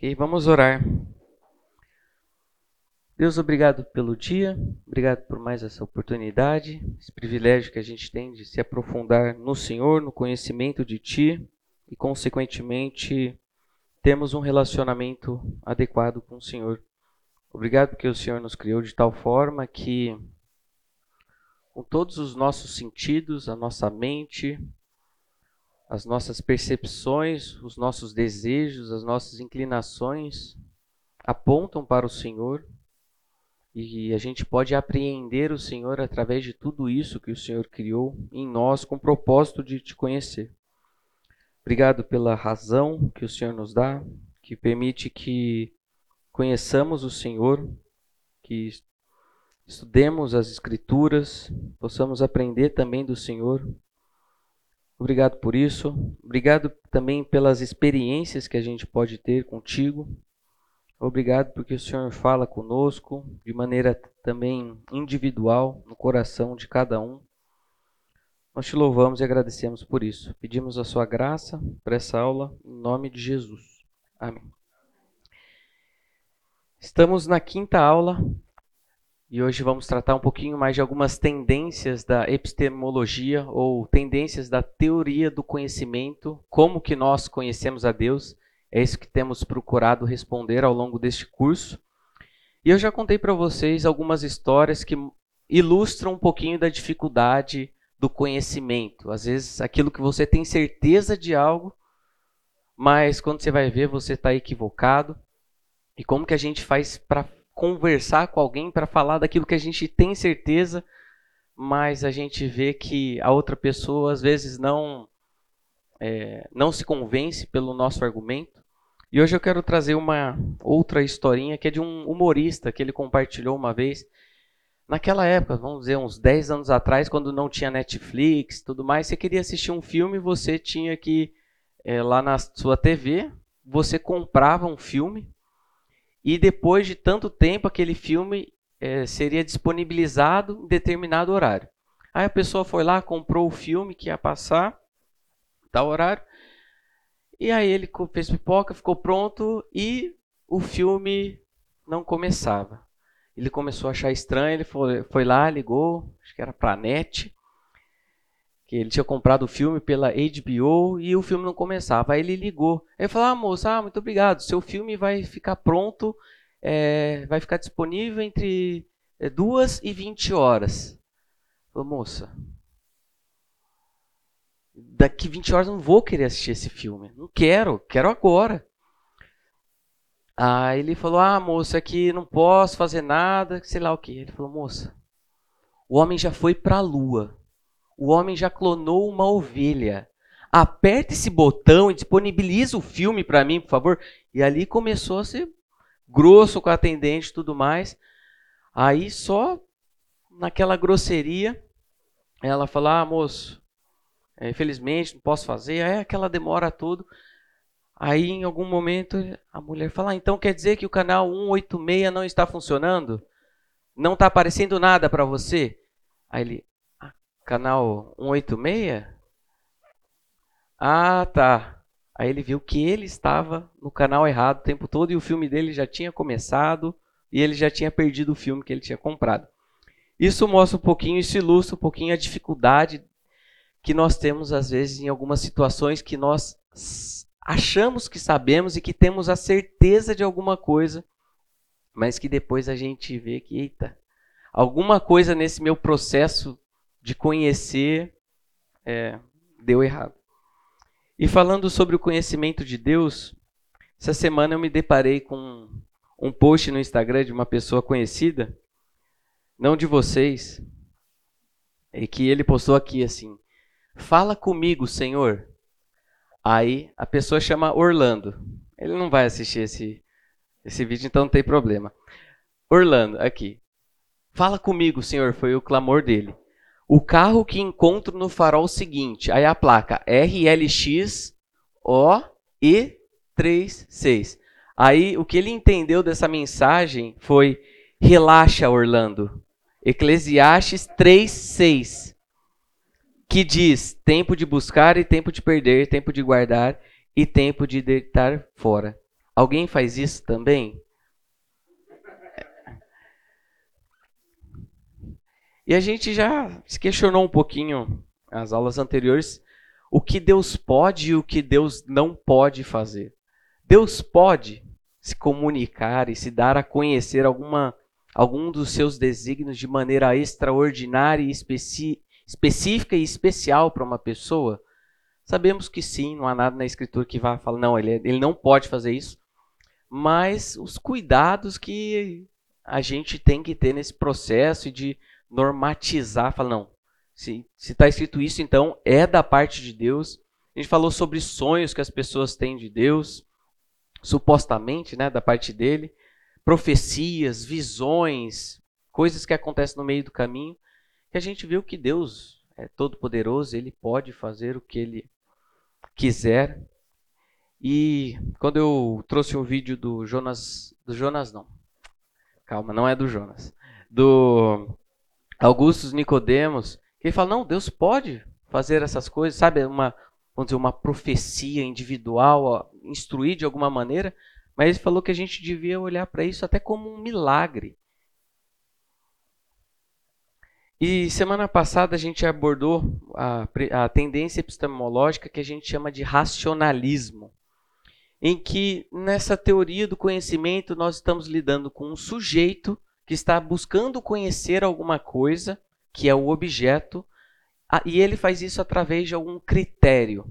Ok, vamos orar. Deus, obrigado pelo dia, obrigado por mais essa oportunidade, esse privilégio que a gente tem de se aprofundar no Senhor, no conhecimento de Ti e, consequentemente, temos um relacionamento adequado com o Senhor. Obrigado porque o Senhor nos criou de tal forma que, com todos os nossos sentidos, a nossa mente, as nossas percepções, os nossos desejos, as nossas inclinações apontam para o Senhor e a gente pode apreender o Senhor através de tudo isso que o Senhor criou em nós com o propósito de te conhecer. Obrigado pela razão que o Senhor nos dá, que permite que conheçamos o Senhor, que estudemos as Escrituras, possamos aprender também do Senhor Obrigado por isso. Obrigado também pelas experiências que a gente pode ter contigo. Obrigado porque o Senhor fala conosco de maneira também individual no coração de cada um. Nós te louvamos e agradecemos por isso. Pedimos a sua graça para essa aula em nome de Jesus. Amém. Estamos na quinta aula e hoje vamos tratar um pouquinho mais de algumas tendências da epistemologia ou tendências da teoria do conhecimento, como que nós conhecemos a Deus. É isso que temos procurado responder ao longo deste curso. E eu já contei para vocês algumas histórias que ilustram um pouquinho da dificuldade do conhecimento. Às vezes, aquilo que você tem certeza de algo, mas quando você vai ver, você está equivocado. E como que a gente faz para conversar com alguém para falar daquilo que a gente tem certeza, mas a gente vê que a outra pessoa às vezes não é, não se convence pelo nosso argumento. E hoje eu quero trazer uma outra historinha que é de um humorista que ele compartilhou uma vez. Naquela época, vamos dizer, uns 10 anos atrás, quando não tinha Netflix tudo mais, você queria assistir um filme, você tinha que, é, lá na sua TV, você comprava um filme, e depois de tanto tempo aquele filme é, seria disponibilizado em determinado horário. Aí a pessoa foi lá, comprou o filme que ia passar, tal horário, e aí ele fez pipoca, ficou pronto e o filme não começava. Ele começou a achar estranho, ele foi, foi lá, ligou, acho que era para a NET, que ele tinha comprado o filme pela HBO e o filme não começava. Aí ele ligou. Aí falou: Ah, moça, ah, muito obrigado. Seu filme vai ficar pronto, é, vai ficar disponível entre 2 é, e 20 horas. Falou, moça, daqui 20 horas não vou querer assistir esse filme. Não quero, quero agora. Aí ele falou: Ah, moça, aqui não posso fazer nada, sei lá o que. Ele falou: Moça, o homem já foi para a lua o homem já clonou uma ovelha. Aperta esse botão e disponibiliza o filme para mim, por favor. E ali começou a ser grosso com a atendente e tudo mais. Aí só naquela grosseria, ela falou: Ah, moço, é, infelizmente não posso fazer. Aí aquela demora tudo. Aí em algum momento a mulher fala: ah, Então quer dizer que o canal 186 não está funcionando? Não está aparecendo nada para você? Aí ele: Canal 186? Ah, tá. Aí ele viu que ele estava no canal errado o tempo todo e o filme dele já tinha começado e ele já tinha perdido o filme que ele tinha comprado. Isso mostra um pouquinho, isso ilustra um pouquinho a dificuldade que nós temos às vezes em algumas situações que nós achamos que sabemos e que temos a certeza de alguma coisa, mas que depois a gente vê que, eita, alguma coisa nesse meu processo de conhecer é, deu errado. E falando sobre o conhecimento de Deus, essa semana eu me deparei com um post no Instagram de uma pessoa conhecida, não de vocês, e que ele postou aqui assim: Fala comigo, Senhor. Aí a pessoa chama Orlando. Ele não vai assistir esse, esse vídeo, então não tem problema. Orlando, aqui. Fala comigo, Senhor, foi o clamor dele. O carro que encontro no farol seguinte, aí a placa RLX O E 36. Aí o que ele entendeu dessa mensagem foi: relaxa, Orlando. Eclesiastes 3:6, que diz: tempo de buscar e tempo de perder, tempo de guardar e tempo de deitar fora. Alguém faz isso também? E a gente já se questionou um pouquinho nas aulas anteriores o que Deus pode e o que Deus não pode fazer. Deus pode se comunicar e se dar a conhecer alguma, algum dos seus desígnios de maneira extraordinária e especi, específica e especial para uma pessoa? Sabemos que sim, não há nada na Escritura que vá falar, não, ele, ele não pode fazer isso. Mas os cuidados que a gente tem que ter nesse processo de normatizar, falar, não, se está escrito isso, então é da parte de Deus. A gente falou sobre sonhos que as pessoas têm de Deus, supostamente, né, da parte dele, profecias, visões, coisas que acontecem no meio do caminho, que a gente viu que Deus é todo poderoso, ele pode fazer o que ele quiser. E quando eu trouxe um vídeo do Jonas, do Jonas não. Calma, não é do Jonas. Do Augustus Nicodemos, ele fala: "Não, Deus pode fazer essas coisas", sabe? Uma, vamos dizer, uma profecia individual, ó, instruir de alguma maneira, mas ele falou que a gente devia olhar para isso até como um milagre. E semana passada a gente abordou a, a tendência epistemológica que a gente chama de racionalismo, em que nessa teoria do conhecimento nós estamos lidando com um sujeito que está buscando conhecer alguma coisa que é o objeto, e ele faz isso através de algum critério.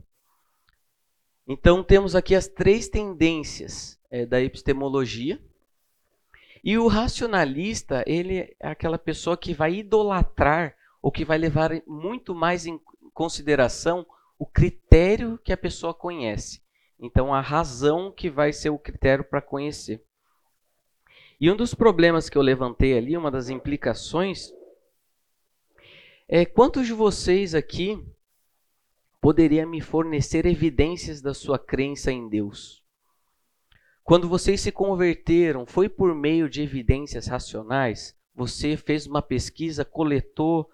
Então temos aqui as três tendências é, da epistemologia. E o racionalista, ele é aquela pessoa que vai idolatrar ou que vai levar muito mais em consideração o critério que a pessoa conhece. Então a razão que vai ser o critério para conhecer. E um dos problemas que eu levantei ali, uma das implicações, é, quantos de vocês aqui poderia me fornecer evidências da sua crença em Deus? Quando vocês se converteram, foi por meio de evidências racionais? Você fez uma pesquisa, coletou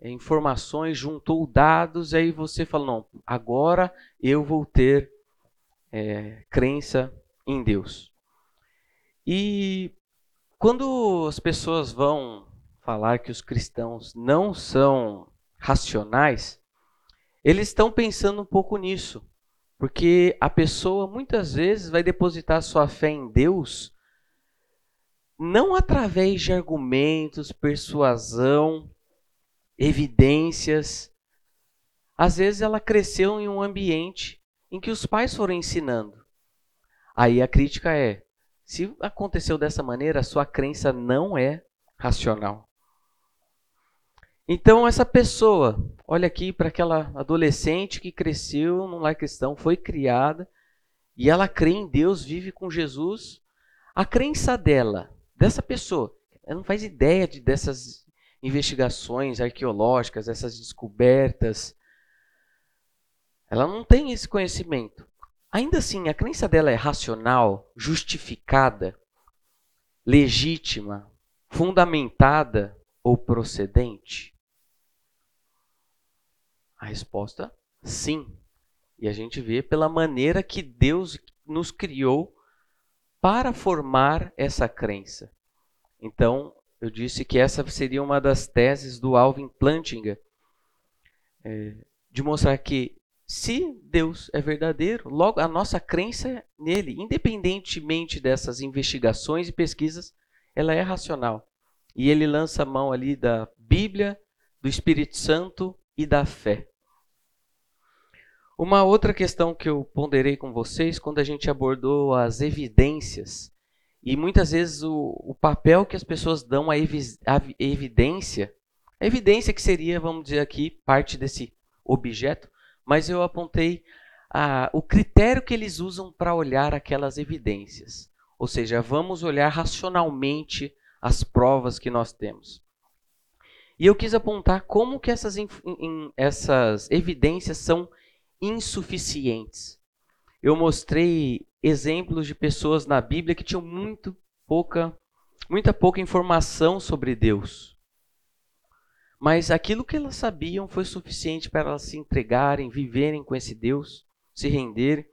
é, informações, juntou dados, aí você falou: não, agora eu vou ter é, crença em Deus. E quando as pessoas vão falar que os cristãos não são racionais, eles estão pensando um pouco nisso. Porque a pessoa muitas vezes vai depositar sua fé em Deus não através de argumentos, persuasão, evidências. Às vezes ela cresceu em um ambiente em que os pais foram ensinando. Aí a crítica é: se aconteceu dessa maneira, a sua crença não é racional. Então, essa pessoa, olha aqui para aquela adolescente que cresceu num lar cristão, foi criada, e ela crê em Deus, vive com Jesus. A crença dela, dessa pessoa, ela não faz ideia de, dessas investigações arqueológicas, essas descobertas. Ela não tem esse conhecimento. Ainda assim, a crença dela é racional, justificada, legítima, fundamentada ou procedente? A resposta, sim. E a gente vê pela maneira que Deus nos criou para formar essa crença. Então, eu disse que essa seria uma das teses do Alvin Plantinga, é, de mostrar que se Deus é verdadeiro, logo a nossa crença nele, independentemente dessas investigações e pesquisas, ela é racional. E ele lança a mão ali da Bíblia, do Espírito Santo e da fé. Uma outra questão que eu ponderei com vocês quando a gente abordou as evidências, e muitas vezes o, o papel que as pessoas dão à, evi à evidência, a evidência que seria, vamos dizer aqui, parte desse objeto, mas eu apontei o critério que eles usam para olhar aquelas evidências. Ou seja, vamos olhar racionalmente as provas que nós temos. E eu quis apontar como que essas, essas evidências são insuficientes. Eu mostrei exemplos de pessoas na Bíblia que tinham muito pouca, muita pouca informação sobre Deus. Mas aquilo que elas sabiam foi suficiente para elas se entregarem, viverem com esse Deus, se renderem.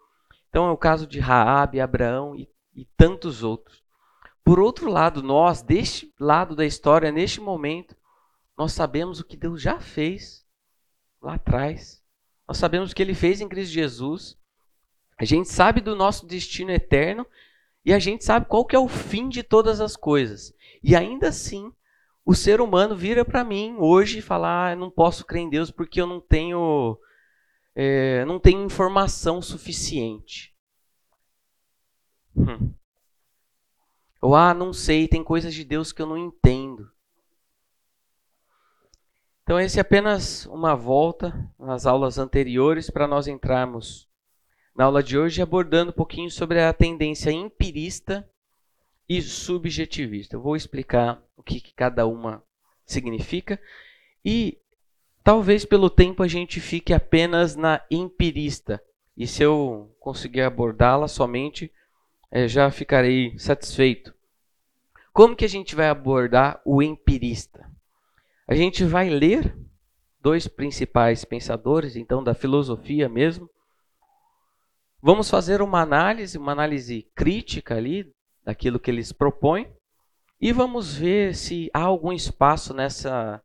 Então é o caso de Raabe, Abraão e e tantos outros. Por outro lado, nós, deste lado da história, neste momento, nós sabemos o que Deus já fez lá atrás. Nós sabemos o que ele fez em Cristo Jesus. A gente sabe do nosso destino eterno e a gente sabe qual que é o fim de todas as coisas. E ainda assim, o ser humano vira para mim hoje e ah, eu não posso crer em Deus porque eu não tenho, é, não tenho informação suficiente. Hum. Ou ah, não sei, tem coisas de Deus que eu não entendo. Então, esse é apenas uma volta nas aulas anteriores para nós entrarmos na aula de hoje abordando um pouquinho sobre a tendência empirista e subjetivista. Eu vou explicar o que, que cada uma significa e talvez pelo tempo a gente fique apenas na empirista. E se eu conseguir abordá-la somente, é, já ficarei satisfeito. Como que a gente vai abordar o empirista? A gente vai ler dois principais pensadores, então da filosofia mesmo. Vamos fazer uma análise, uma análise crítica ali daquilo que eles propõem e vamos ver se há algum espaço nessa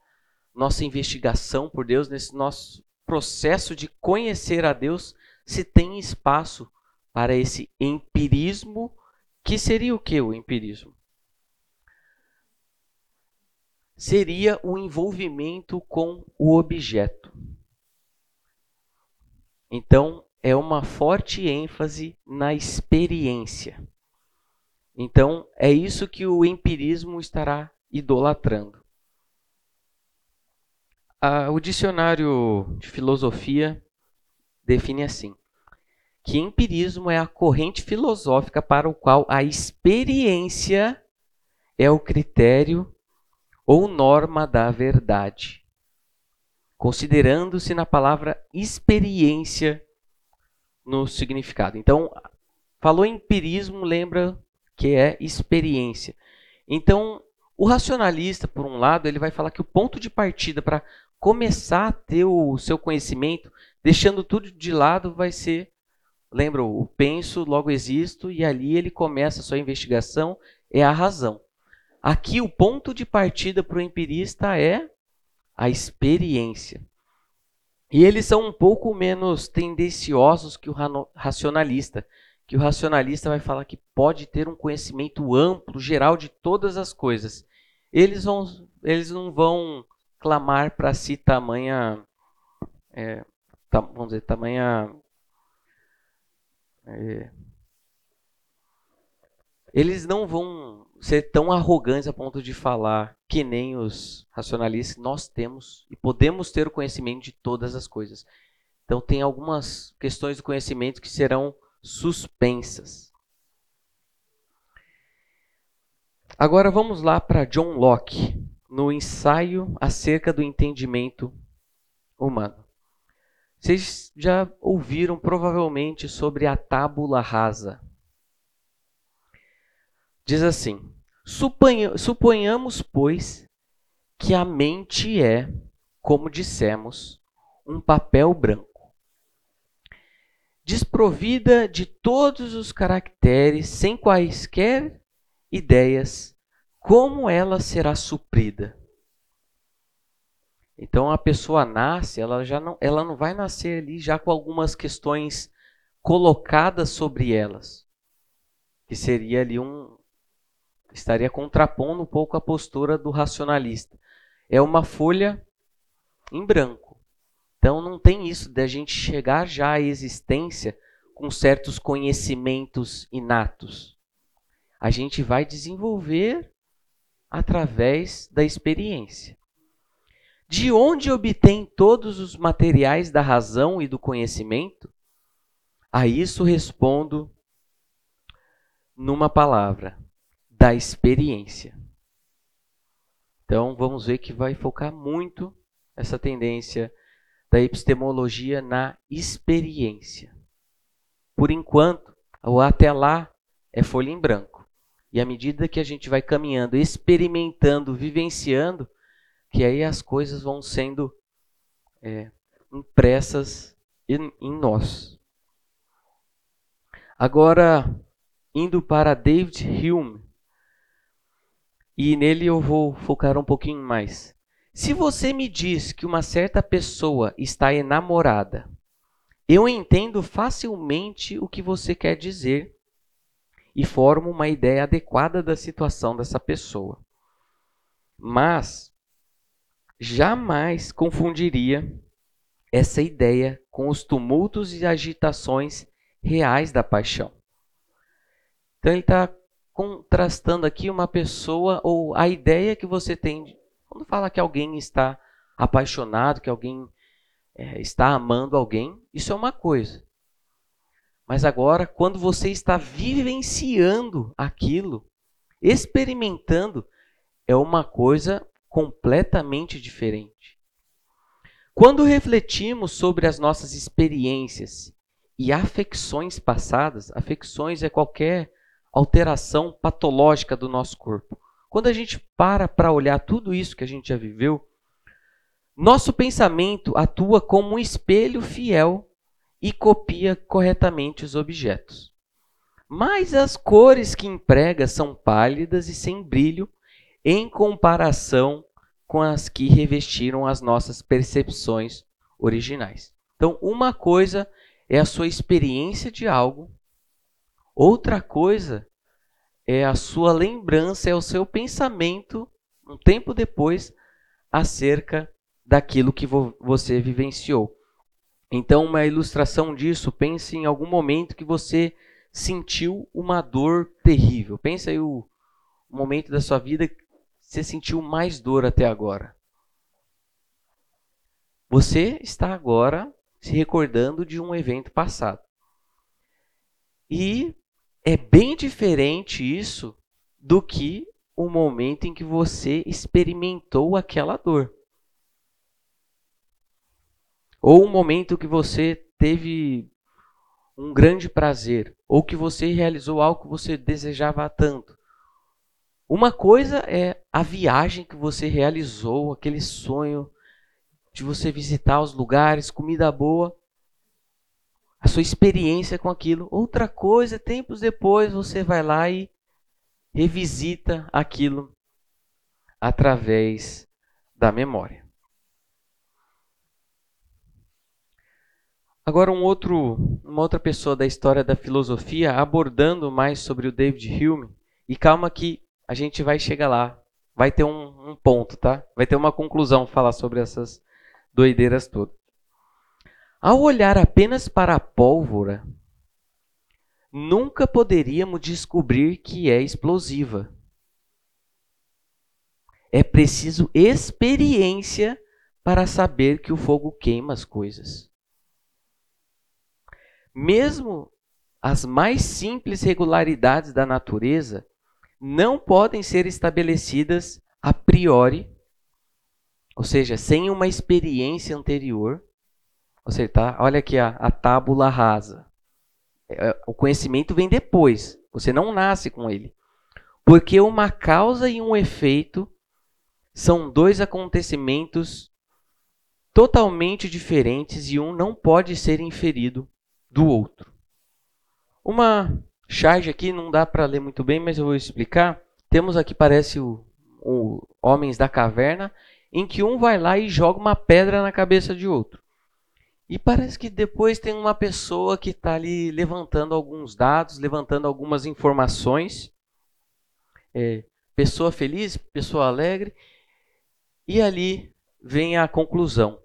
nossa investigação por Deus, nesse nosso processo de conhecer a Deus, se tem espaço para esse empirismo, que seria o que o empirismo? Seria o envolvimento com o objeto. Então, é uma forte ênfase na experiência. Então, é isso que o empirismo estará idolatrando. Ah, o dicionário de filosofia define assim: que empirismo é a corrente filosófica para o qual a experiência é o critério ou norma da verdade, considerando-se na palavra experiência no significado. Então, falou empirismo, lembra que é experiência. Então, o racionalista, por um lado, ele vai falar que o ponto de partida para começar a ter o seu conhecimento, deixando tudo de lado, vai ser, lembra, o penso, logo existo, e ali ele começa a sua investigação, é a razão. Aqui o ponto de partida para o empirista é a experiência. E eles são um pouco menos tendenciosos que o racionalista que o racionalista vai falar que pode ter um conhecimento amplo, geral de todas as coisas. Eles, vão, eles não vão clamar para si tamanha, é, vamos dizer, tamanha é, eles não vão ser tão arrogantes a ponto de falar que nem os racionalistas, nós temos e podemos ter o conhecimento de todas as coisas. Então tem algumas questões do conhecimento que serão suspensas. Agora vamos lá para John Locke, no ensaio acerca do entendimento humano. Vocês já ouviram provavelmente sobre a tábula rasa. Diz assim: suponhamos, pois, que a mente é, como dissemos, um papel branco desprovida de todos os caracteres, sem quaisquer ideias, como ela será suprida? Então a pessoa nasce, ela já não, ela não vai nascer ali já com algumas questões colocadas sobre elas, que seria ali um estaria contrapondo um pouco a postura do racionalista. É uma folha em branco. Então não tem isso da gente chegar já à existência com certos conhecimentos inatos. A gente vai desenvolver através da experiência. De onde obtém todos os materiais da razão e do conhecimento? A isso respondo numa palavra: da experiência. Então vamos ver que vai focar muito essa tendência da epistemologia na experiência. Por enquanto, o até lá é folha em branco. E à medida que a gente vai caminhando, experimentando, vivenciando, que aí as coisas vão sendo é, impressas em, em nós. Agora, indo para David Hume. E nele eu vou focar um pouquinho mais. Se você me diz que uma certa pessoa está enamorada, eu entendo facilmente o que você quer dizer e formo uma ideia adequada da situação dessa pessoa. Mas jamais confundiria essa ideia com os tumultos e agitações reais da paixão. Então ele está contrastando aqui uma pessoa ou a ideia que você tem quando fala que alguém está apaixonado, que alguém é, está amando alguém, isso é uma coisa. Mas agora, quando você está vivenciando aquilo, experimentando, é uma coisa completamente diferente. Quando refletimos sobre as nossas experiências e afecções passadas, afecções é qualquer alteração patológica do nosso corpo. Quando a gente para para olhar tudo isso que a gente já viveu, nosso pensamento atua como um espelho fiel e copia corretamente os objetos. Mas as cores que emprega são pálidas e sem brilho em comparação com as que revestiram as nossas percepções originais. Então, uma coisa é a sua experiência de algo, outra coisa é a sua lembrança, é o seu pensamento um tempo depois acerca daquilo que vo você vivenciou. Então, uma ilustração disso, pense em algum momento que você sentiu uma dor terrível. Pense aí o momento da sua vida que você sentiu mais dor até agora. Você está agora se recordando de um evento passado. E é bem diferente isso do que o momento em que você experimentou aquela dor. Ou o momento que você teve um grande prazer, ou que você realizou algo que você desejava tanto. Uma coisa é a viagem que você realizou, aquele sonho de você visitar os lugares, comida boa, a sua experiência com aquilo. Outra coisa, tempos depois, você vai lá e revisita aquilo através da memória. Agora um outro, uma outra pessoa da história da filosofia abordando mais sobre o David Hume. E calma que a gente vai chegar lá. Vai ter um, um ponto, tá? Vai ter uma conclusão falar sobre essas doideiras todas. Ao olhar apenas para a pólvora, nunca poderíamos descobrir que é explosiva. É preciso experiência para saber que o fogo queima as coisas. Mesmo as mais simples regularidades da natureza não podem ser estabelecidas a priori, ou seja, sem uma experiência anterior você tá, olha aqui a, a tábula rasa. É, o conhecimento vem depois. Você não nasce com ele. Porque uma causa e um efeito são dois acontecimentos totalmente diferentes e um não pode ser inferido do outro. Uma charge aqui não dá para ler muito bem, mas eu vou explicar. Temos aqui, parece o, o Homens da Caverna, em que um vai lá e joga uma pedra na cabeça de outro. E parece que depois tem uma pessoa que está ali levantando alguns dados, levantando algumas informações. É, pessoa feliz, pessoa alegre. E ali vem a conclusão.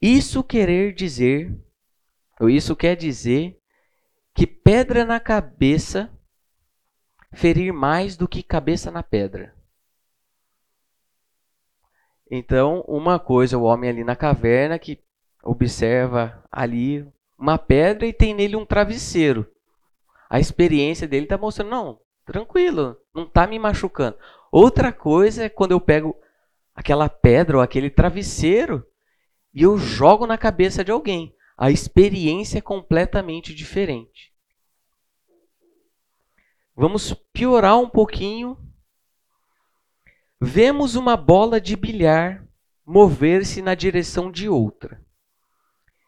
Isso querer dizer, ou isso quer dizer, que pedra na cabeça ferir mais do que cabeça na pedra. Então, uma coisa, o homem ali na caverna que observa ali uma pedra e tem nele um travesseiro. A experiência dele está mostrando, não, tranquilo, não está me machucando. Outra coisa é quando eu pego aquela pedra ou aquele travesseiro e eu jogo na cabeça de alguém. A experiência é completamente diferente. Vamos piorar um pouquinho. Vemos uma bola de bilhar mover-se na direção de outra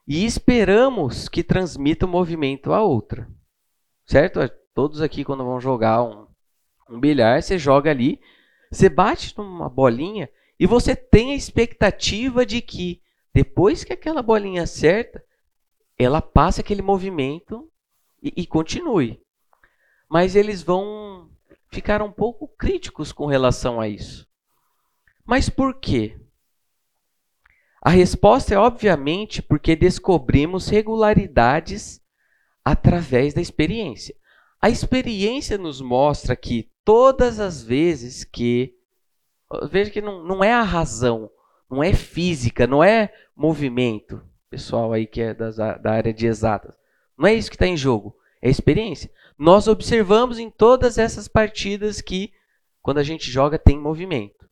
e esperamos que transmita o movimento a outra. Certo? Todos aqui, quando vão jogar um, um bilhar, você joga ali, você bate numa bolinha e você tem a expectativa de que depois que aquela bolinha acerta, ela passe aquele movimento e, e continue. Mas eles vão ficar um pouco críticos com relação a isso. Mas por quê? A resposta é obviamente porque descobrimos regularidades através da experiência. A experiência nos mostra que todas as vezes que. Veja que não, não é a razão, não é física, não é movimento. Pessoal aí que é das, da área de exatas. Não é isso que está em jogo, é experiência. Nós observamos em todas essas partidas que, quando a gente joga, tem movimento.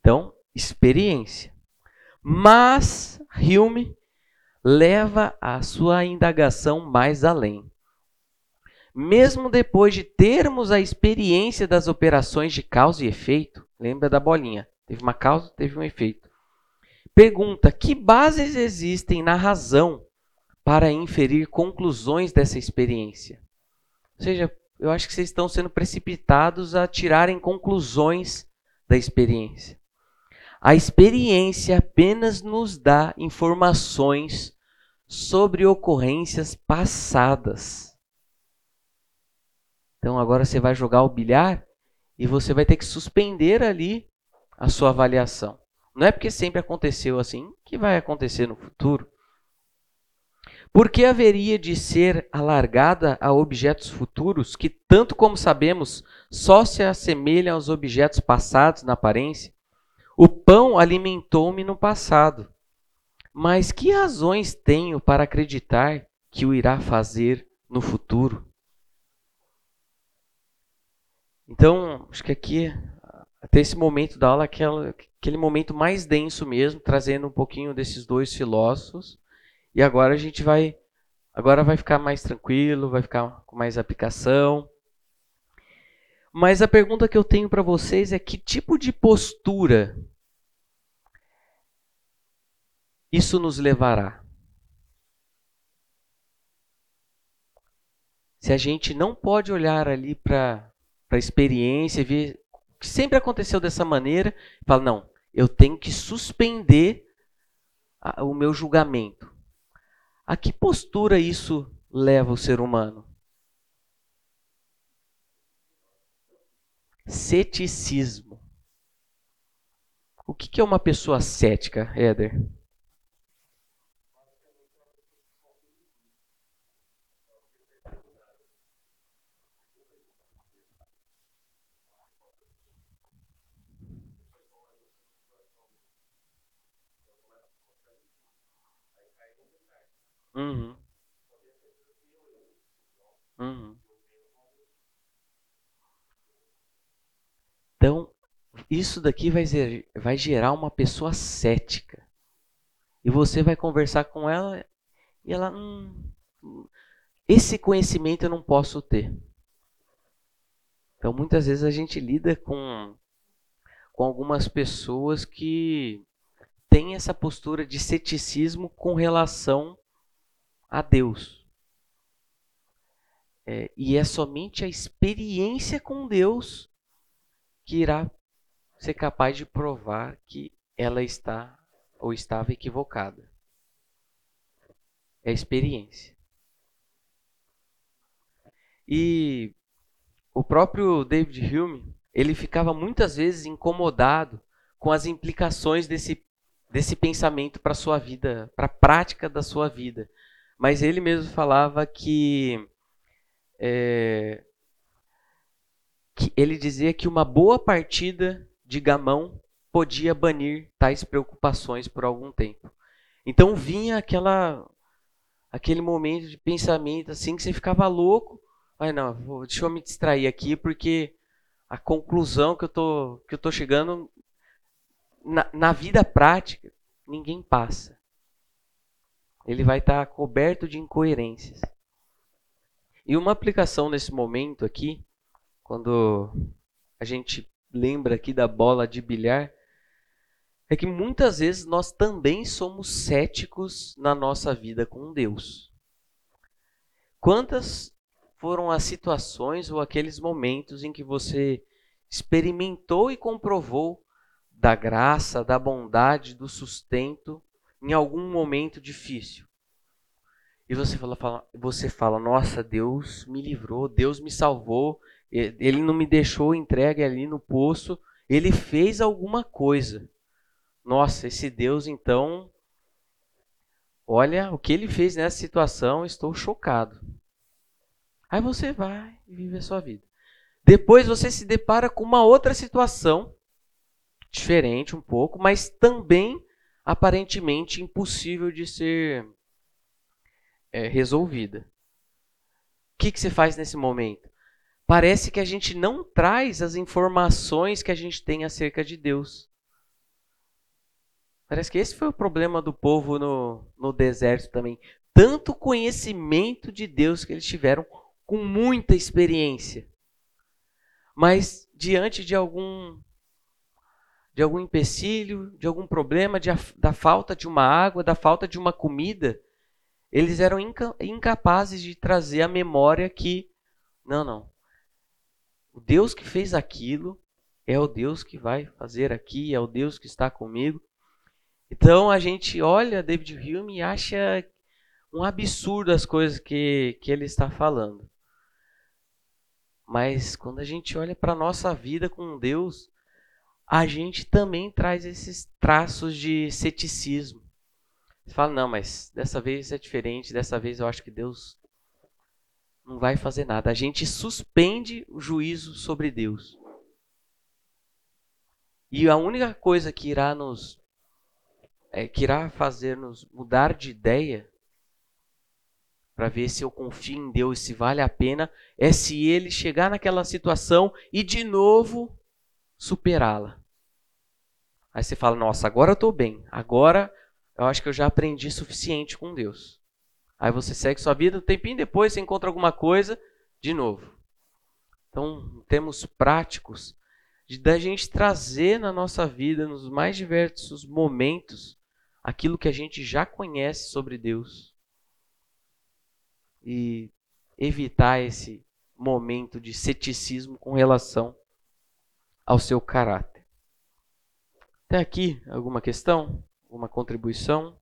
Então, experiência. Mas Hume leva a sua indagação mais além. Mesmo depois de termos a experiência das operações de causa e efeito, lembra da bolinha? Teve uma causa, teve um efeito. Pergunta: que bases existem na razão para inferir conclusões dessa experiência? Ou seja, eu acho que vocês estão sendo precipitados a tirarem conclusões da experiência. A experiência apenas nos dá informações sobre ocorrências passadas. Então agora você vai jogar o bilhar e você vai ter que suspender ali a sua avaliação. Não é porque sempre aconteceu assim que vai acontecer no futuro. Por que haveria de ser alargada a objetos futuros que, tanto como sabemos, só se assemelham aos objetos passados na aparência? O pão alimentou-me no passado. Mas que razões tenho para acreditar que o irá fazer no futuro? Então, acho que aqui, até esse momento da aula, aquela, aquele momento mais denso mesmo, trazendo um pouquinho desses dois filósofos. E agora a gente vai, agora vai ficar mais tranquilo, vai ficar com mais aplicação. Mas a pergunta que eu tenho para vocês é que tipo de postura isso nos levará? Se a gente não pode olhar ali para a experiência e ver que sempre aconteceu dessa maneira, fala, não, eu tenho que suspender a, o meu julgamento. A que postura isso leva o ser humano? Ceticismo. O que é uma pessoa cética, Éder? Uhum. Uhum. Então, isso daqui vai, vai gerar uma pessoa cética. E você vai conversar com ela e ela. Hum, esse conhecimento eu não posso ter. Então, muitas vezes a gente lida com, com algumas pessoas que têm essa postura de ceticismo com relação a Deus. É, e é somente a experiência com Deus que irá ser capaz de provar que ela está ou estava equivocada. É a experiência. E o próprio David Hume, ele ficava muitas vezes incomodado com as implicações desse, desse pensamento para a sua vida, para a prática da sua vida. Mas ele mesmo falava que, é, que ele dizia que uma boa partida de gamão podia banir tais preocupações por algum tempo. Então vinha aquela aquele momento de pensamento assim que você ficava louco. Ai não, vou, deixa eu me distrair aqui porque a conclusão que eu tô que eu tô chegando na, na vida prática ninguém passa ele vai estar tá coberto de incoerências. E uma aplicação nesse momento aqui, quando a gente lembra aqui da bola de bilhar, é que muitas vezes nós também somos céticos na nossa vida com Deus. Quantas foram as situações ou aqueles momentos em que você experimentou e comprovou da graça, da bondade, do sustento em algum momento difícil. E você fala, fala, você fala, nossa, Deus me livrou, Deus me salvou, Ele não me deixou entregue ali no poço, Ele fez alguma coisa. Nossa, esse Deus então, olha o que Ele fez nessa situação, estou chocado. Aí você vai e vive a sua vida. Depois você se depara com uma outra situação, diferente um pouco, mas também aparentemente impossível de ser é, resolvida. O que, que você faz nesse momento? Parece que a gente não traz as informações que a gente tem acerca de Deus. Parece que esse foi o problema do povo no, no deserto também. Tanto conhecimento de Deus que eles tiveram com muita experiência. Mas diante de algum de algum empecilho, de algum problema, de, da falta de uma água, da falta de uma comida, eles eram inca, incapazes de trazer a memória que não, não. O Deus que fez aquilo é o Deus que vai fazer aqui, é o Deus que está comigo. Então a gente olha David Hume e acha um absurdo as coisas que, que ele está falando. Mas quando a gente olha para a nossa vida com Deus, a gente também traz esses traços de ceticismo. Você fala, não, mas dessa vez é diferente, dessa vez eu acho que Deus não vai fazer nada. A gente suspende o juízo sobre Deus. E a única coisa que irá nos é, que irá fazer-nos mudar de ideia para ver se eu confio em Deus, se vale a pena, é se ele chegar naquela situação e de novo superá-la. Aí você fala: Nossa, agora eu estou bem, agora eu acho que eu já aprendi suficiente com Deus. Aí você segue sua vida, um tempinho depois você encontra alguma coisa, de novo. Então, temos práticos de da gente trazer na nossa vida, nos mais diversos momentos, aquilo que a gente já conhece sobre Deus e evitar esse momento de ceticismo com relação ao seu caráter. Até aqui, alguma questão? Alguma contribuição?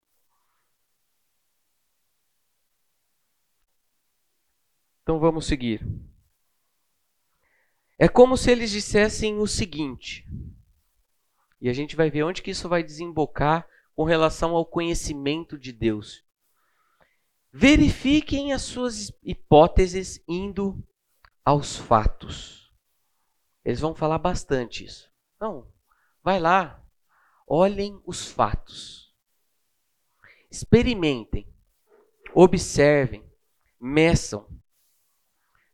Então vamos seguir. É como se eles dissessem o seguinte, e a gente vai ver onde que isso vai desembocar com relação ao conhecimento de Deus. Verifiquem as suas hipóteses indo aos fatos. Eles vão falar bastante isso. Não, vai lá, olhem os fatos. Experimentem, observem, meçam.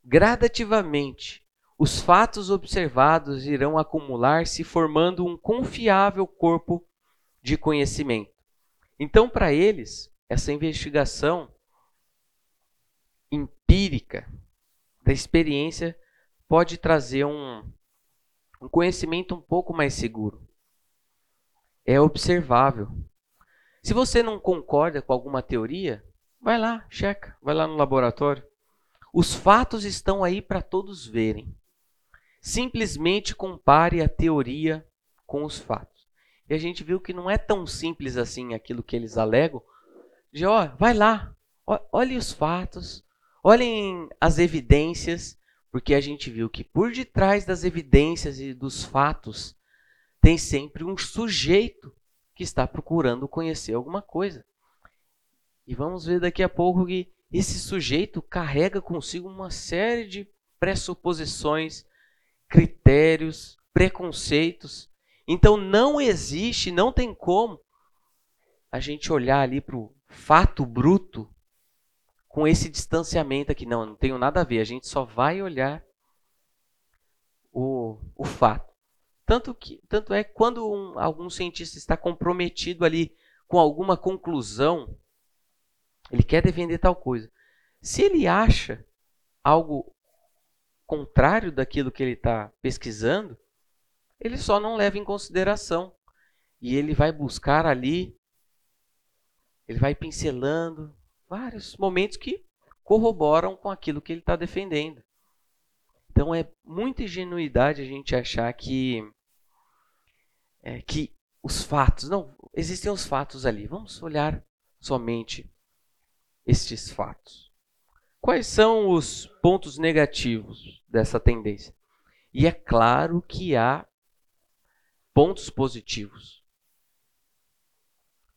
Gradativamente, os fatos observados irão acumular-se formando um confiável corpo de conhecimento. Então, para eles, essa investigação empírica da experiência pode trazer um, um conhecimento um pouco mais seguro. É observável. Se você não concorda com alguma teoria, vai lá, checa, vai lá no laboratório. Os fatos estão aí para todos verem. Simplesmente compare a teoria com os fatos. E a gente viu que não é tão simples assim aquilo que eles alegam. De, ó, vai lá, ó, olhe os fatos, Olhem as evidências, porque a gente viu que por detrás das evidências e dos fatos tem sempre um sujeito que está procurando conhecer alguma coisa. E vamos ver daqui a pouco que esse sujeito carrega consigo uma série de pressuposições, critérios, preconceitos. Então não existe, não tem como a gente olhar ali para o fato bruto com esse distanciamento aqui. Não, não tenho nada a ver. A gente só vai olhar o, o fato. Tanto, que, tanto é que quando um, algum cientista está comprometido ali com alguma conclusão, ele quer defender tal coisa. Se ele acha algo contrário daquilo que ele está pesquisando, ele só não leva em consideração. E ele vai buscar ali, ele vai pincelando, vários momentos que corroboram com aquilo que ele está defendendo. Então é muita ingenuidade a gente achar que é, que os fatos, não, existem os fatos ali. Vamos olhar somente estes fatos. Quais são os pontos negativos dessa tendência? E é claro que há pontos positivos.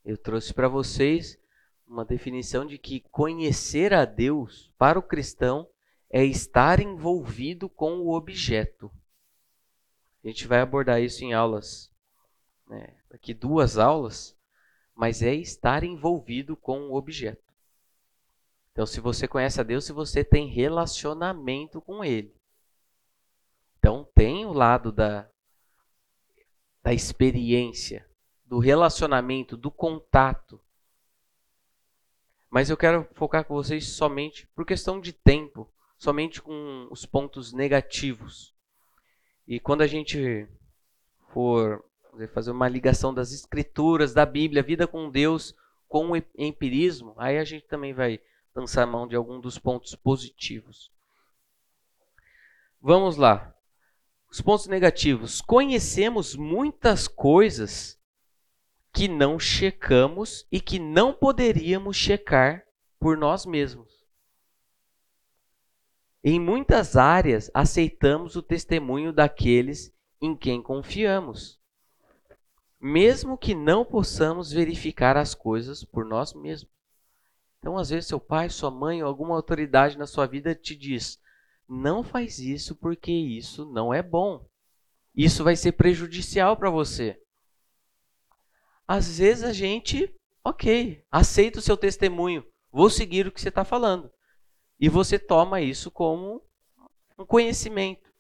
Eu trouxe para vocês uma definição de que conhecer a Deus para o cristão é estar envolvido com o objeto. A gente vai abordar isso em aulas, né, daqui duas aulas, mas é estar envolvido com o objeto. Então, se você conhece a Deus, se você tem relacionamento com Ele. Então, tem o lado da, da experiência, do relacionamento, do contato. Mas eu quero focar com vocês somente por questão de tempo somente com os pontos negativos. E quando a gente for fazer uma ligação das escrituras, da Bíblia, vida com Deus, com o empirismo, aí a gente também vai lançar mão de algum dos pontos positivos. Vamos lá. Os pontos negativos. Conhecemos muitas coisas que não checamos e que não poderíamos checar por nós mesmos. Em muitas áreas, aceitamos o testemunho daqueles em quem confiamos, mesmo que não possamos verificar as coisas por nós mesmos. Então, às vezes, seu pai, sua mãe ou alguma autoridade na sua vida te diz: não faz isso porque isso não é bom. Isso vai ser prejudicial para você. Às vezes a gente, ok, aceita o seu testemunho, vou seguir o que você está falando. E você toma isso como um conhecimento.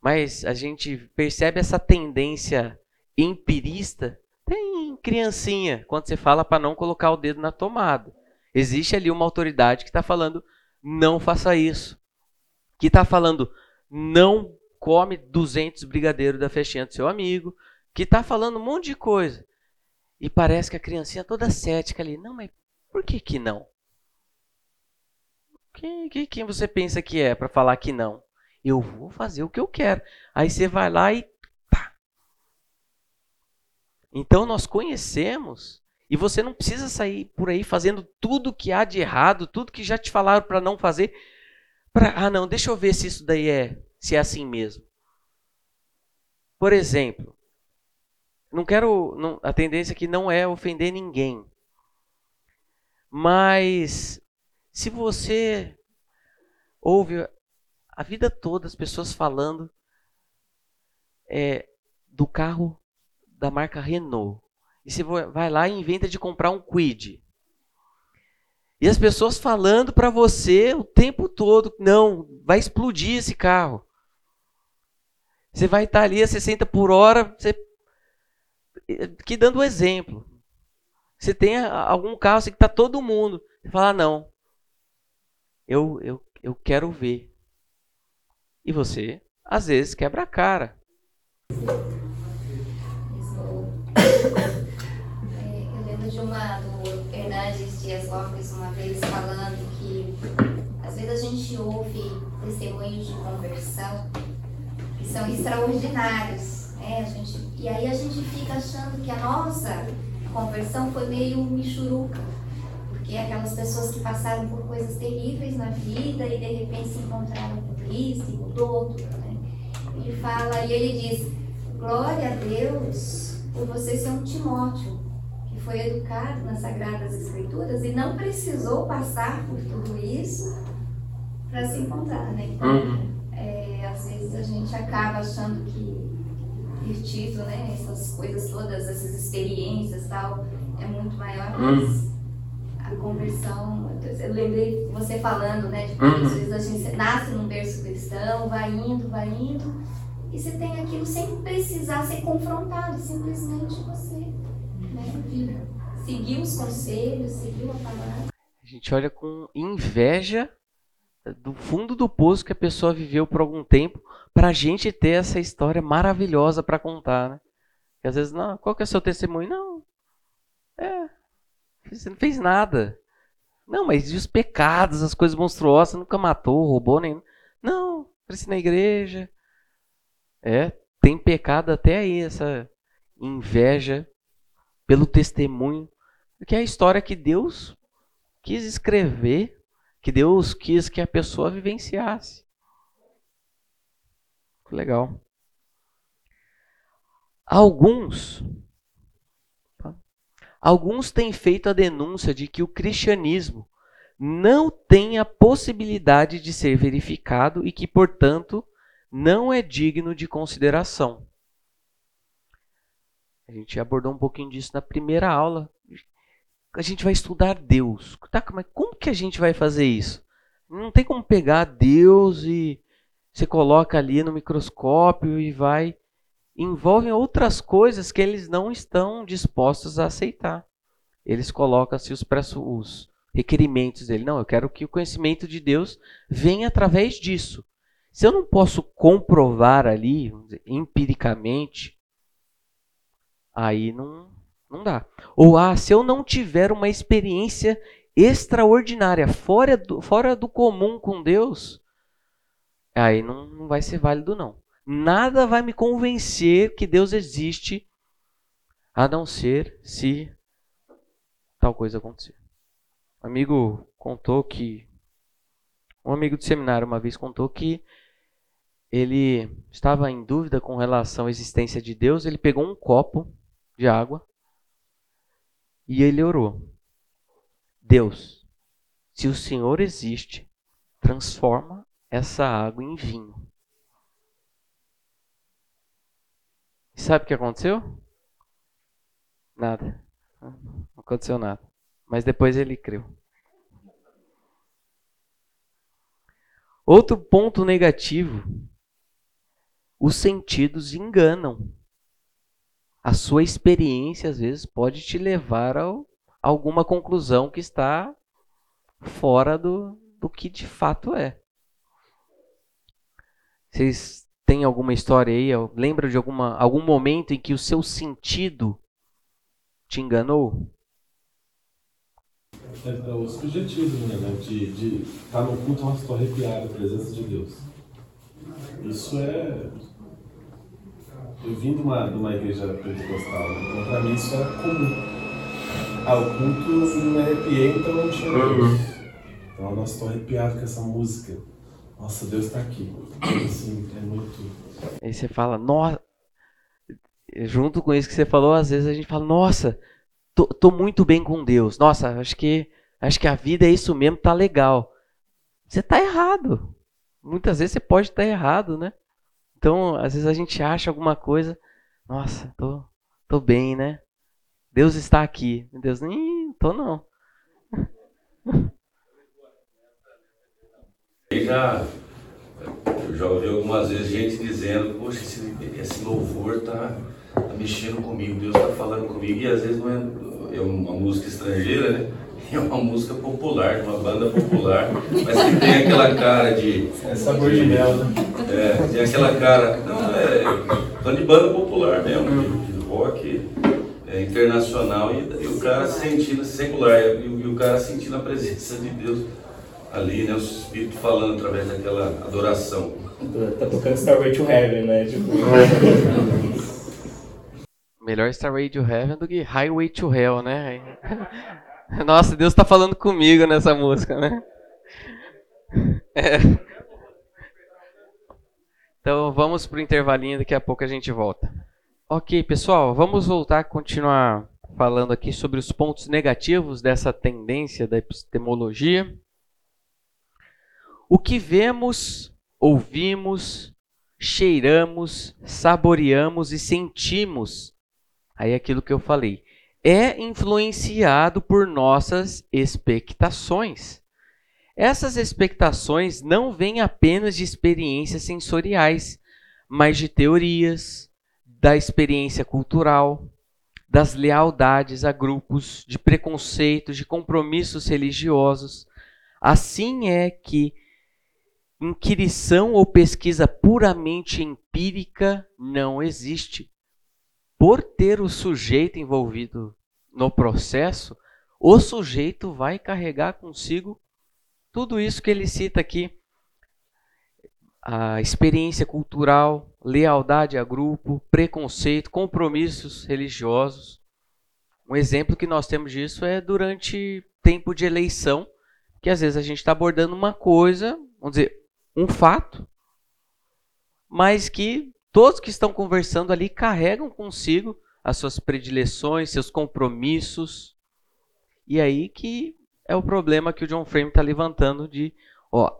Mas a gente percebe essa tendência empirista tem criancinha, quando você fala para não colocar o dedo na tomada. Existe ali uma autoridade que está falando, não faça isso. Que está falando, não come 200 brigadeiros da festinha do seu amigo. Que está falando um monte de coisa. E parece que a criancinha toda cética ali. Não, mas por que que não? Quem, quem, quem você pensa que é para falar que não? Eu vou fazer o que eu quero. Aí você vai lá e. Pá. Então nós conhecemos. E você não precisa sair por aí fazendo tudo que há de errado, tudo que já te falaram para não fazer. Pra, ah, não, deixa eu ver se isso daí é, se é assim mesmo. Por exemplo, não quero. Não, a tendência aqui não é ofender ninguém. Mas se você ouve a vida toda as pessoas falando é, do carro da marca Renault, e você vai lá e inventa de comprar um Quid, e as pessoas falando para você o tempo todo, não, vai explodir esse carro. Você vai estar ali a 60 por hora, você dando um exemplo. Você tem algum carro que está todo mundo. Você fala, ah, não, eu, eu, eu quero ver. E você, às vezes, quebra a cara. De uma do Hernandes Dias Lopes uma vez falando que às vezes a gente ouve testemunhos de conversão que são extraordinários. Né? A gente, e aí a gente fica achando que a nossa conversão foi meio michuruca porque aquelas pessoas que passaram por coisas terríveis na vida e de repente se encontraram com Cristo e mudou tudo, né? Ele fala, e ele diz, glória a Deus por você ser um Timóteo, foi educado nas Sagradas Escrituras e não precisou passar por tudo isso para se encontrar, né? Então, uhum. é, às vezes a gente acaba achando que ter né, essas coisas todas, essas experiências tal, é muito maior, mas... Uhum a conversão. Eu lembrei você falando, né? De uhum. às vezes a gente nasce num berço cristão, vai indo, vai indo, e você tem aquilo sem precisar ser confrontado, simplesmente você seguiu os conselhos, seguiu a palavra. A gente olha com inveja do fundo do poço que a pessoa viveu por algum tempo para a gente ter essa história maravilhosa para contar, né? E às vezes, não, qual que é o seu testemunho? Não, é, você não fez nada. Não, mas e os pecados, as coisas monstruosas, nunca matou, roubou nem. Não, cresci na igreja. É, tem pecado até aí, essa inveja pelo testemunho, que é a história que Deus quis escrever, que Deus quis que a pessoa vivenciasse. Legal. Alguns Alguns têm feito a denúncia de que o cristianismo não tem a possibilidade de ser verificado e que, portanto, não é digno de consideração. A gente abordou um pouquinho disso na primeira aula. A gente vai estudar Deus. Tá, mas como que a gente vai fazer isso? Não tem como pegar Deus e você coloca ali no microscópio e vai envolvem outras coisas que eles não estão dispostos a aceitar. Eles colocam-se os, os requerimentos dele. Não, eu quero que o conhecimento de Deus venha através disso. Se eu não posso comprovar ali, empiricamente, aí não, não dá. Ou ah, se eu não tiver uma experiência extraordinária, fora do, fora do comum com Deus, aí não, não vai ser válido não. Nada vai me convencer que Deus existe a não ser se tal coisa acontecer. Um amigo contou que um amigo de seminário uma vez contou que ele estava em dúvida com relação à existência de Deus, ele pegou um copo de água e ele orou: Deus, se o Senhor existe, transforma essa água em vinho. sabe o que aconteceu? Nada. Não aconteceu nada. Mas depois ele creu. Outro ponto negativo: os sentidos enganam. A sua experiência, às vezes, pode te levar a alguma conclusão que está fora do, do que de fato é. Vocês tem alguma história aí? Lembra de alguma, algum momento em que o seu sentido te enganou? É, é o subjetivo, né? De estar tá no culto, nossa, estou arrepiado, a presença de Deus. Isso é. Eu vim de uma, de uma igreja pentecostal, então para mim isso era comum. Ah, o culto não me arrepiei, então não tinha Deus. Uhum. Então, nossa, estou arrepiado com essa música. Nossa, Deus está aqui. Assim, é muito. Aí você fala, nossa. Junto com isso que você falou, às vezes a gente fala, nossa, tô, tô muito bem com Deus. Nossa, acho que acho que a vida é isso mesmo, tá legal. Você tá errado. Muitas vezes você pode estar tá errado, né? Então, às vezes a gente acha alguma coisa, nossa, tô, tô bem, né? Deus está aqui. Deus, nem tô não. já, eu já ouvi algumas vezes gente dizendo, poxa, esse, esse louvor tá, tá mexendo comigo, Deus está falando comigo, e às vezes não é, é uma música estrangeira, né? É uma música popular, uma banda popular, mas que tem aquela cara de. É sabor de, de mel, né? É, tem aquela cara. Não, é. de banda popular mesmo, de, de rock é, internacional, e, e, o cara sentindo, secular, e, e o cara sentindo a presença de Deus ali, né? O Espírito falando através daquela adoração. Tá tocando Starway to Heaven, né? Tipo... Melhor Starway to Heaven do que Highway to Hell, né? Nossa, Deus tá falando comigo nessa música, né? É. Então vamos pro intervalinho, daqui a pouco a gente volta. Ok, pessoal, vamos voltar a continuar falando aqui sobre os pontos negativos dessa tendência da epistemologia. O que vemos, ouvimos, cheiramos, saboreamos e sentimos, aí é aquilo que eu falei, é influenciado por nossas expectações. Essas expectações não vêm apenas de experiências sensoriais, mas de teorias, da experiência cultural, das lealdades a grupos, de preconceitos, de compromissos religiosos. Assim é que inquirição ou pesquisa puramente empírica não existe. Por ter o sujeito envolvido no processo, o sujeito vai carregar consigo tudo isso que ele cita aqui: a experiência cultural, lealdade a grupo, preconceito, compromissos religiosos. Um exemplo que nós temos disso é durante tempo de eleição, que às vezes a gente está abordando uma coisa, vamos dizer, um fato, mas que todos que estão conversando ali carregam consigo as suas predileções, seus compromissos. E aí que é o problema que o John Frame está levantando de ó,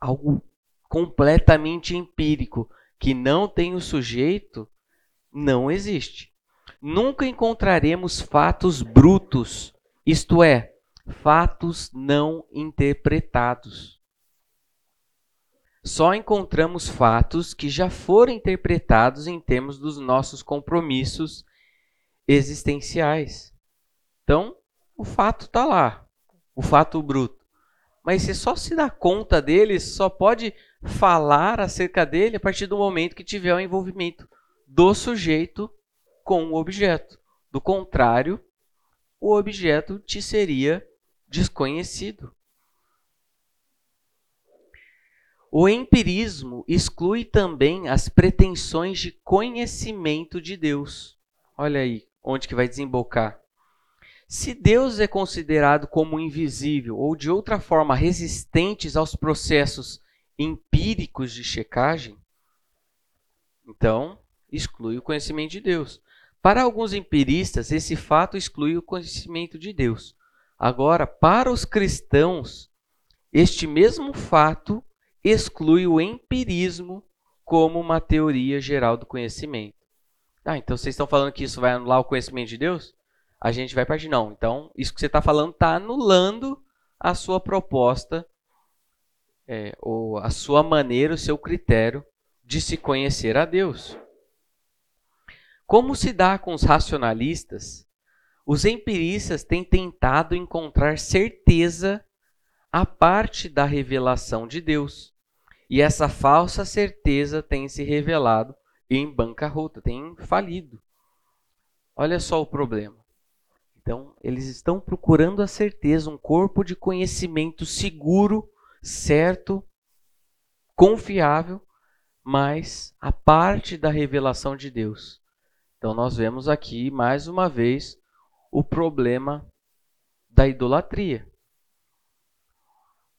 algo completamente empírico que não tem o sujeito não existe. Nunca encontraremos fatos brutos, isto é, fatos não interpretados. Só encontramos fatos que já foram interpretados em termos dos nossos compromissos existenciais. Então, o fato está lá, o fato bruto. Mas você só se dá conta dele, só pode falar acerca dele a partir do momento que tiver o envolvimento do sujeito com o objeto. Do contrário, o objeto te seria desconhecido. O empirismo exclui também as pretensões de conhecimento de Deus. Olha aí onde que vai desembocar. Se Deus é considerado como invisível ou de outra forma resistentes aos processos empíricos de checagem, então exclui o conhecimento de Deus. Para alguns empiristas, esse fato exclui o conhecimento de Deus. Agora, para os cristãos, este mesmo fato exclui o empirismo como uma teoria geral do conhecimento. Ah, então vocês estão falando que isso vai anular o conhecimento de Deus? A gente vai partir, não. Então, isso que você está falando está anulando a sua proposta, é, ou a sua maneira, o seu critério de se conhecer a Deus. Como se dá com os racionalistas, os empiristas têm tentado encontrar certeza a parte da revelação de Deus. E essa falsa certeza tem se revelado em bancarrota, tem falido. Olha só o problema. Então, eles estão procurando a certeza, um corpo de conhecimento seguro, certo, confiável, mas a parte da revelação de Deus. Então, nós vemos aqui, mais uma vez, o problema da idolatria.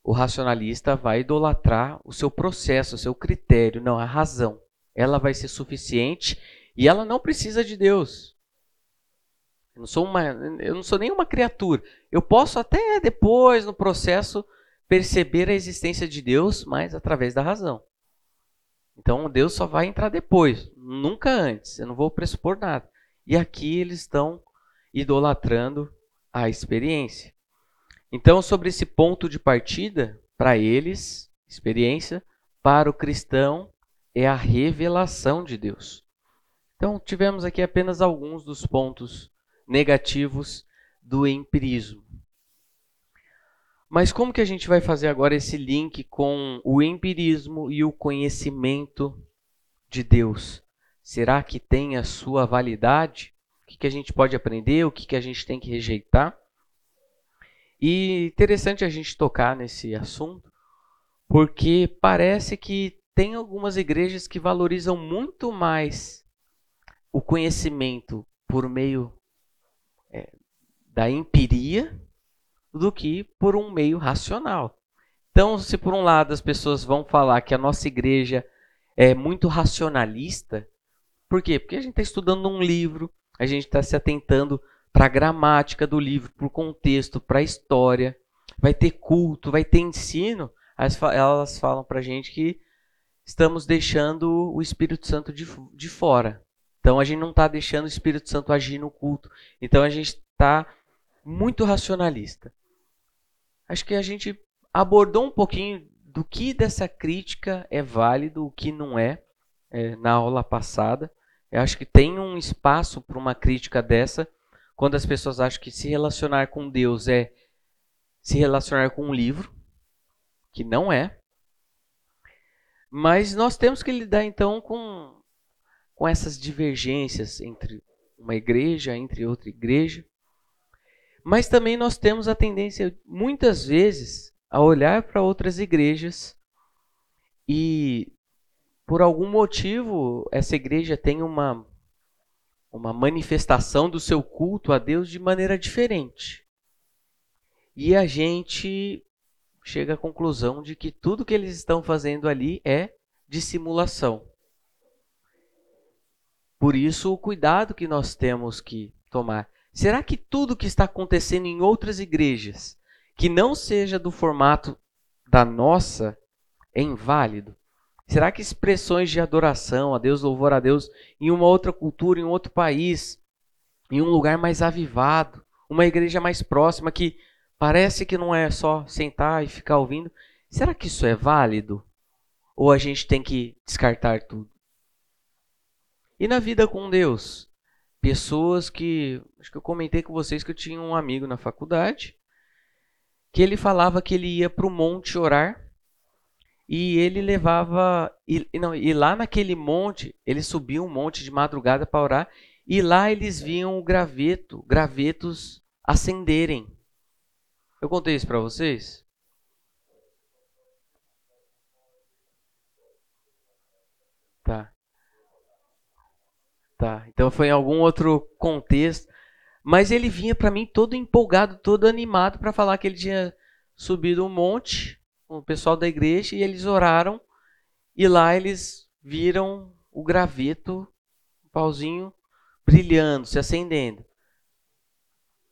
O racionalista vai idolatrar o seu processo, o seu critério, não a razão. Ela vai ser suficiente e ela não precisa de Deus. Eu não sou uma, eu não sou nenhuma criatura. Eu posso até depois no processo perceber a existência de Deus, mas através da razão. Então Deus só vai entrar depois, nunca antes. Eu não vou pressupor nada. E aqui eles estão idolatrando a experiência. Então, sobre esse ponto de partida, para eles, experiência, para o cristão, é a revelação de Deus. Então, tivemos aqui apenas alguns dos pontos negativos do empirismo. Mas como que a gente vai fazer agora esse link com o empirismo e o conhecimento de Deus? Será que tem a sua validade? o que, que a gente pode aprender, o que, que a gente tem que rejeitar. E interessante a gente tocar nesse assunto, porque parece que tem algumas igrejas que valorizam muito mais o conhecimento por meio da empiria do que por um meio racional. Então, se por um lado as pessoas vão falar que a nossa igreja é muito racionalista, por quê? Porque a gente está estudando um livro, a gente está se atentando para a gramática do livro, para o contexto, para a história. Vai ter culto, vai ter ensino. Elas falam para a gente que estamos deixando o Espírito Santo de, de fora. Então a gente não está deixando o Espírito Santo agir no culto. Então a gente está muito racionalista. Acho que a gente abordou um pouquinho do que dessa crítica é válido, o que não é, é na aula passada. Eu acho que tem um espaço para uma crítica dessa quando as pessoas acham que se relacionar com Deus é se relacionar com um livro, que não é. Mas nós temos que lidar então com, com essas divergências entre uma igreja, entre outra igreja. Mas também nós temos a tendência, muitas vezes, a olhar para outras igrejas e, por algum motivo, essa igreja tem uma, uma manifestação do seu culto a Deus de maneira diferente. E a gente chega à conclusão de que tudo que eles estão fazendo ali é dissimulação. Por isso, o cuidado que nós temos que tomar. Será que tudo que está acontecendo em outras igrejas, que não seja do formato da nossa, é inválido? Será que expressões de adoração a Deus, louvor a Deus, em uma outra cultura, em outro país, em um lugar mais avivado, uma igreja mais próxima, que parece que não é só sentar e ficar ouvindo, será que isso é válido? Ou a gente tem que descartar tudo? E na vida com Deus? Pessoas que. Acho que eu comentei com vocês que eu tinha um amigo na faculdade que ele falava que ele ia para o monte orar e ele levava. E, não, e lá naquele monte, ele subia um monte de madrugada para orar e lá eles viam o graveto, gravetos acenderem. Eu contei isso para vocês? Tá. Tá. Então foi em algum outro contexto. Mas ele vinha para mim todo empolgado, todo animado para falar que ele tinha subido um monte com o pessoal da igreja e eles oraram e lá eles viram o graveto, o pauzinho brilhando, se acendendo.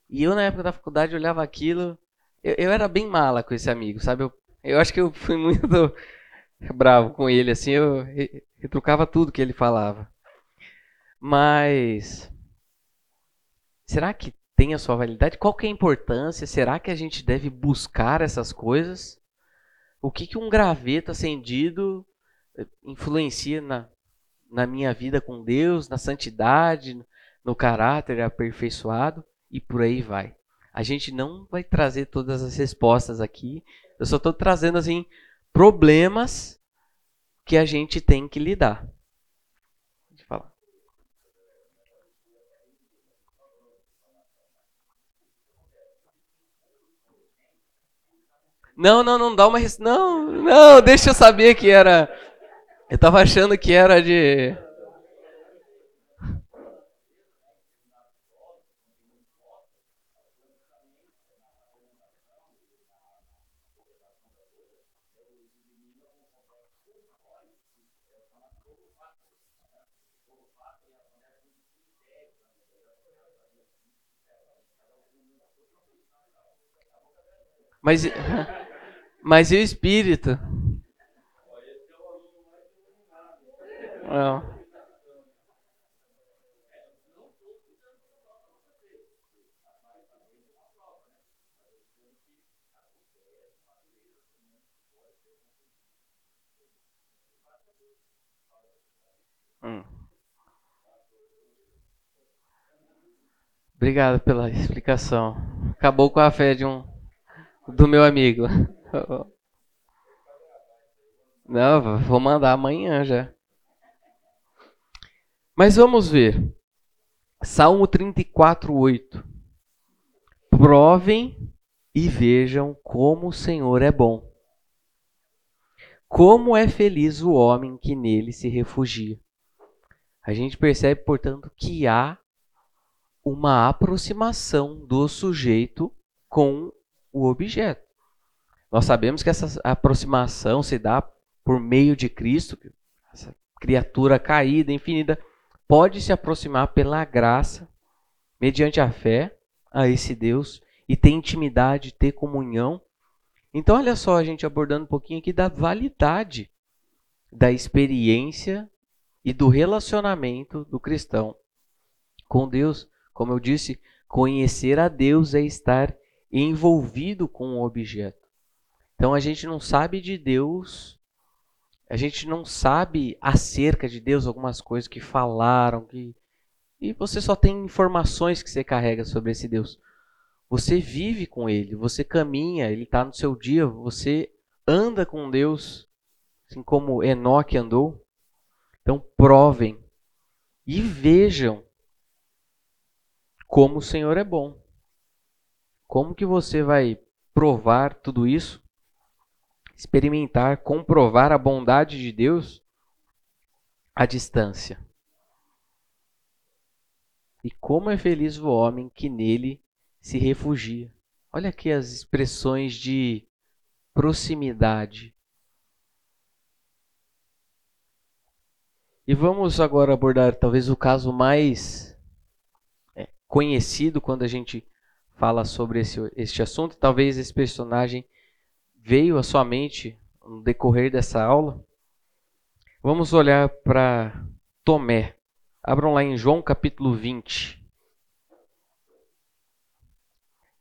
E eu na época da faculdade olhava aquilo, eu, eu era bem mala com esse amigo, sabe? Eu, eu acho que eu fui muito bravo com ele, assim, eu retrucava tudo que ele falava. Mas será que tem a sua validade? Qual que é a importância? Será que a gente deve buscar essas coisas? O que, que um graveto acendido eh, influencia na, na minha vida com Deus, na santidade, no caráter aperfeiçoado e por aí vai. A gente não vai trazer todas as respostas aqui. Eu só estou trazendo assim problemas que a gente tem que lidar. Não, não, não dá uma. Não, não, deixa eu saber que era. Eu tava achando que era de. Mas. Mas e o espírito? Não. Hum. Obrigado pela explicação. Acabou com a fé de um do meu amigo. Não, vou mandar amanhã já. Mas vamos ver. Salmo 34, 8. Provem e vejam como o Senhor é bom. Como é feliz o homem que nele se refugia. A gente percebe, portanto, que há uma aproximação do sujeito com o objeto. Nós sabemos que essa aproximação se dá por meio de Cristo, essa criatura caída, infinita, pode se aproximar pela graça, mediante a fé, a esse Deus e ter intimidade, ter comunhão. Então, olha só, a gente abordando um pouquinho aqui da validade da experiência e do relacionamento do cristão com Deus. Como eu disse, conhecer a Deus é estar envolvido com o objeto. Então a gente não sabe de Deus a gente não sabe acerca de Deus algumas coisas que falaram, que e você só tem informações que você carrega sobre esse Deus. Você vive com ele, você caminha, ele está no seu dia, você anda com Deus, assim como Enoque andou. Então provem e vejam como o Senhor é bom. Como que você vai provar tudo isso? Experimentar, comprovar a bondade de Deus à distância. E como é feliz o homem que nele se refugia. Olha aqui as expressões de proximidade. E vamos agora abordar talvez o caso mais é, conhecido quando a gente fala sobre esse, este assunto. Talvez esse personagem veio à sua mente no decorrer dessa aula. Vamos olhar para Tomé. Abram lá em João capítulo 20.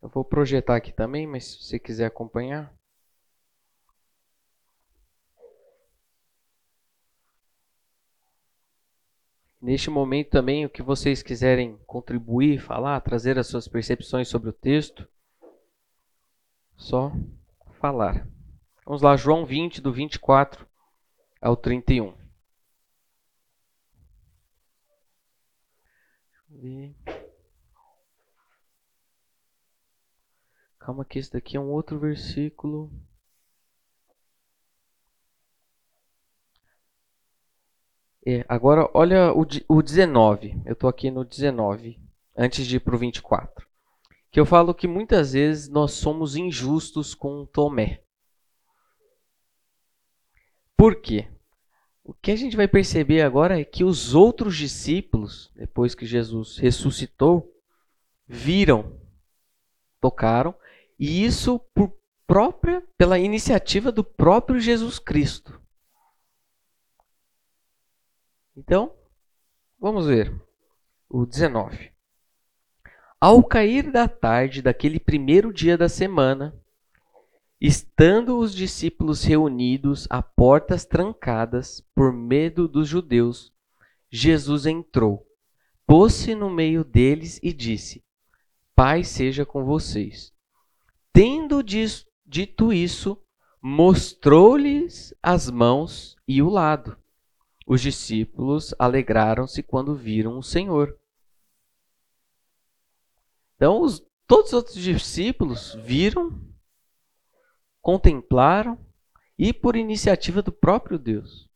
Eu vou projetar aqui também, mas se você quiser acompanhar. Neste momento também, o que vocês quiserem contribuir, falar, trazer as suas percepções sobre o texto, só falar. Vamos lá, João 20, do 24 ao 31. Calma que esse daqui é um outro versículo. É, agora, olha o, o 19. Eu estou aqui no 19, antes de ir para o 24. Que eu falo que muitas vezes nós somos injustos com Tomé. Por quê? O que a gente vai perceber agora é que os outros discípulos, depois que Jesus ressuscitou, viram, tocaram, e isso por própria, pela iniciativa do próprio Jesus Cristo. Então, vamos ver o 19. Ao cair da tarde daquele primeiro dia da semana, estando os discípulos reunidos a portas trancadas por medo dos judeus, Jesus entrou, pôs-se no meio deles e disse: Pai seja com vocês. Tendo dito isso, mostrou-lhes as mãos e o lado. Os discípulos alegraram-se quando viram o Senhor. Então, os, todos os outros discípulos viram, contemplaram e por iniciativa do próprio Deus,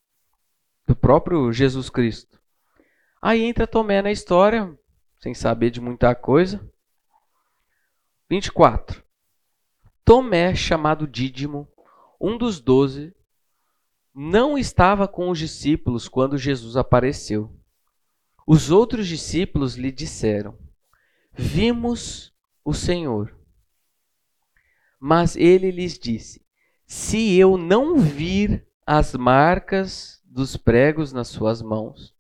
do próprio Jesus Cristo. Aí entra Tomé na história, sem saber de muita coisa. 24. Tomé, chamado Dídimo, um dos doze, não estava com os discípulos quando Jesus apareceu. Os outros discípulos lhe disseram: Vimos o Senhor. Mas ele lhes disse: Se eu não vir as marcas dos pregos nas suas mãos,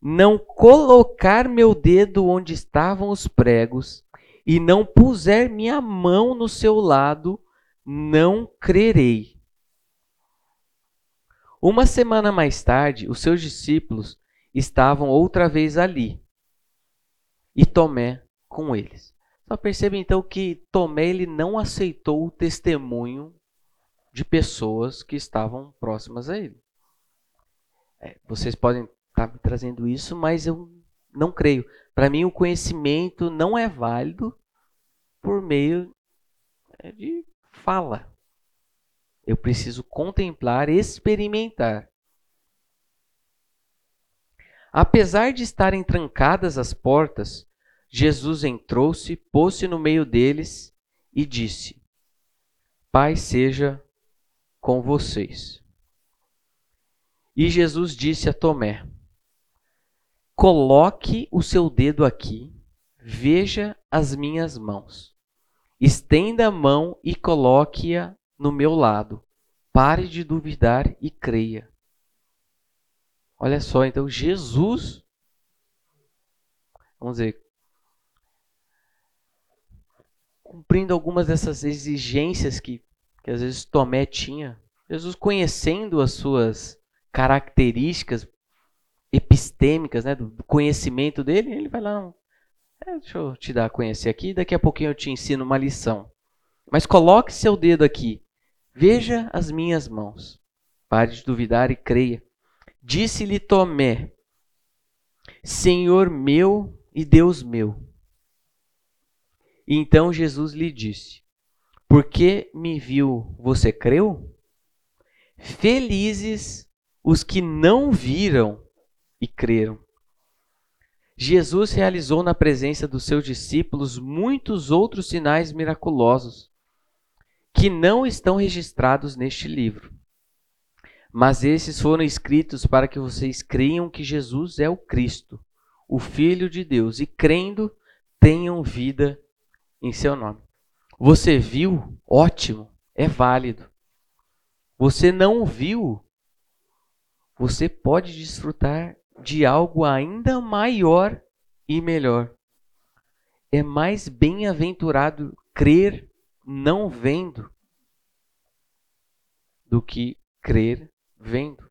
não colocar meu dedo onde estavam os pregos e não puser minha mão no seu lado, não crerei. Uma semana mais tarde, os seus discípulos estavam outra vez ali e Tomé com eles. Só perceba então que Tomé ele não aceitou o testemunho de pessoas que estavam próximas a ele. É, vocês podem estar me trazendo isso, mas eu não creio. Para mim, o conhecimento não é válido por meio é, de fala. Eu preciso contemplar, experimentar. Apesar de estarem trancadas as portas, Jesus entrou-se, pôs-se no meio deles e disse: Pai seja com vocês. E Jesus disse a Tomé: Coloque o seu dedo aqui, veja as minhas mãos. Estenda a mão e coloque-a no meu lado. Pare de duvidar e creia. Olha só, então Jesus, vamos dizer, cumprindo algumas dessas exigências que, que às vezes Tomé tinha, Jesus conhecendo as suas características epistêmicas, né, do conhecimento dele, ele vai lá, é, deixa eu te dar a conhecer aqui, daqui a pouquinho eu te ensino uma lição. Mas coloque seu dedo aqui. Veja as minhas mãos. Pare de duvidar e creia. Disse-lhe Tomé: Senhor meu e Deus meu. Então Jesus lhe disse: Porque me viu, você creu? Felizes os que não viram e creram. Jesus realizou na presença dos seus discípulos muitos outros sinais miraculosos que não estão registrados neste livro. Mas esses foram escritos para que vocês creiam que Jesus é o Cristo, o Filho de Deus, e crendo tenham vida em seu nome. Você viu? Ótimo, é válido. Você não viu? Você pode desfrutar de algo ainda maior e melhor. É mais bem-aventurado crer não vendo do que crer vendo.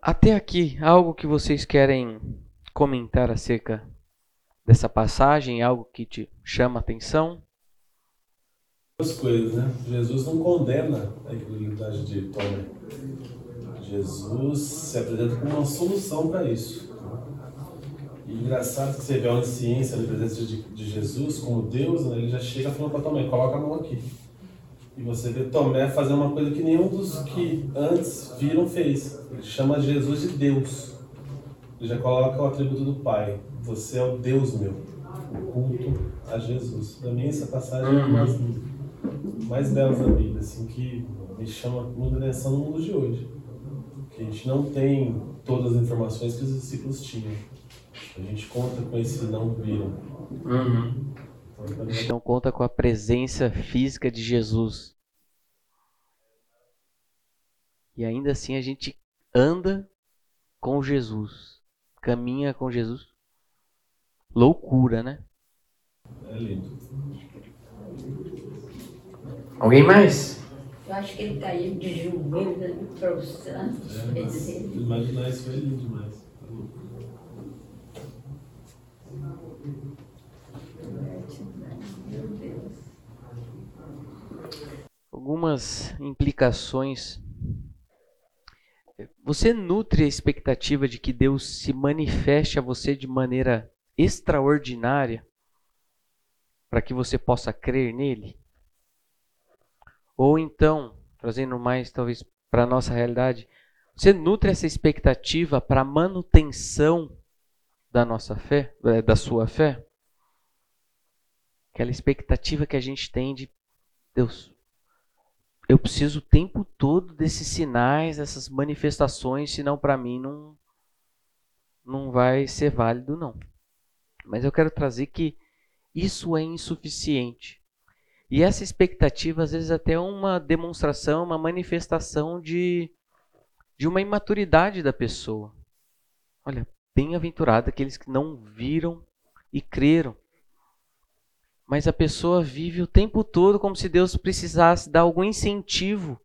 Até aqui, algo que vocês querem comentar acerca dessa passagem, algo que te chama a atenção? Duas coisas, né? Jesus não condena a incredulidade de Tomé. Jesus se apresenta como uma solução para isso. E engraçado que você vê a ciência na presença de, de, Jesus como Deus, né? ele já chega falando para Tomé, coloca a mão aqui. E você vê Tomé fazer uma coisa que nenhum dos que antes viram fez. Ele chama Jesus de Deus. Ele já coloca o atributo do Pai. Você é o Deus meu. O culto a Jesus. Para mim essa passagem é uma das mais belas da Bíblia, assim, que me chama muita atenção no mundo de hoje. Que a gente não tem todas as informações que os discípulos tinham. A gente conta com esse não viram. Uhum. Então, a gente não conta com a presença física de Jesus. E ainda assim a gente anda com Jesus, caminha com Jesus. Loucura, né? É lindo. Alguém mais? Eu acho que ele caiu de joelhos para os santos. É, imaginar isso é lindo demais. Tá Meu Deus. Algumas implicações. Você nutre a expectativa de que Deus se manifeste a você de maneira extraordinária para que você possa crer nele? Ou então, trazendo mais talvez para a nossa realidade, você nutre essa expectativa para a manutenção da nossa fé, eh, da sua fé? Aquela expectativa que a gente tem de Deus, eu preciso o tempo todo desses sinais, dessas manifestações, senão para mim não não vai ser válido não. Mas eu quero trazer que isso é insuficiente. E essa expectativa, às vezes, até é uma demonstração, uma manifestação de, de uma imaturidade da pessoa. Olha, bem-aventurado aqueles que não viram e creram. Mas a pessoa vive o tempo todo como se Deus precisasse dar algum incentivo.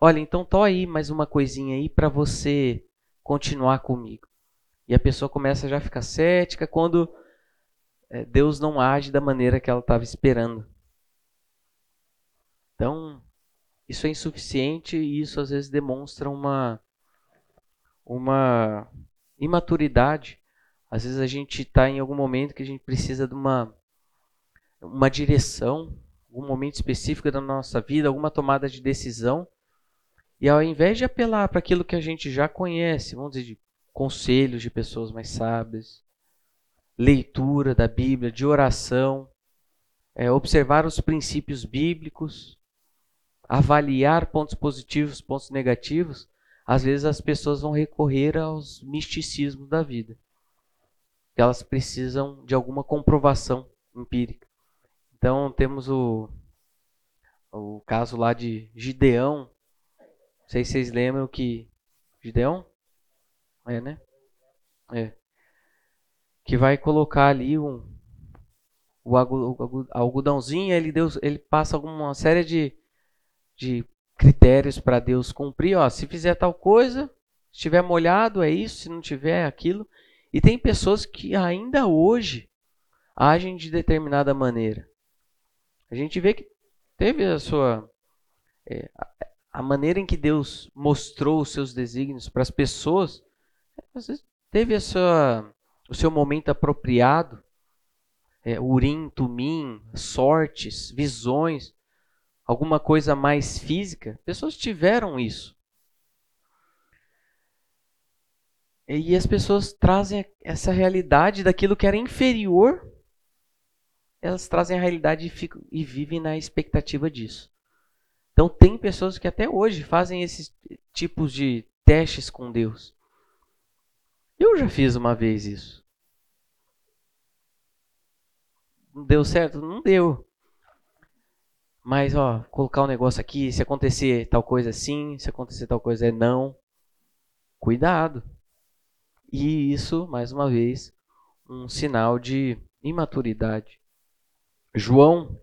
Olha, então tô aí mais uma coisinha aí para você continuar comigo. E a pessoa começa já a ficar cética quando é, Deus não age da maneira que ela estava esperando. Então, isso é insuficiente e isso às vezes demonstra uma, uma imaturidade. Às vezes a gente está em algum momento que a gente precisa de uma, uma direção, algum momento específico da nossa vida, alguma tomada de decisão. E ao invés de apelar para aquilo que a gente já conhece, vamos dizer, de conselhos de pessoas mais sábias, leitura da Bíblia, de oração, é, observar os princípios bíblicos, avaliar pontos positivos, pontos negativos, às vezes as pessoas vão recorrer aos misticismos da vida. Elas precisam de alguma comprovação empírica. Então temos o, o caso lá de Gideão. Não sei se vocês lembram que. Gideão? É, né? É. Que vai colocar ali um, o algodãozinho, ele, deu, ele passa alguma série de de critérios para Deus cumprir. Ó, se fizer tal coisa, se estiver molhado, é isso, se não tiver, é aquilo. E tem pessoas que ainda hoje agem de determinada maneira. A gente vê que teve a sua. É, a maneira em que Deus mostrou os seus desígnios para as pessoas, às vezes teve a sua, o seu momento apropriado, é, urim, tumim, sortes, visões, alguma coisa mais física, pessoas tiveram isso. E as pessoas trazem essa realidade daquilo que era inferior, elas trazem a realidade e, ficam, e vivem na expectativa disso. Então tem pessoas que até hoje fazem esses tipos de testes com Deus. Eu já fiz uma vez isso. Não deu certo? Não deu. Mas, ó, colocar um negócio aqui, se acontecer tal coisa sim, se acontecer tal coisa é não. Cuidado. E isso, mais uma vez, um sinal de imaturidade. João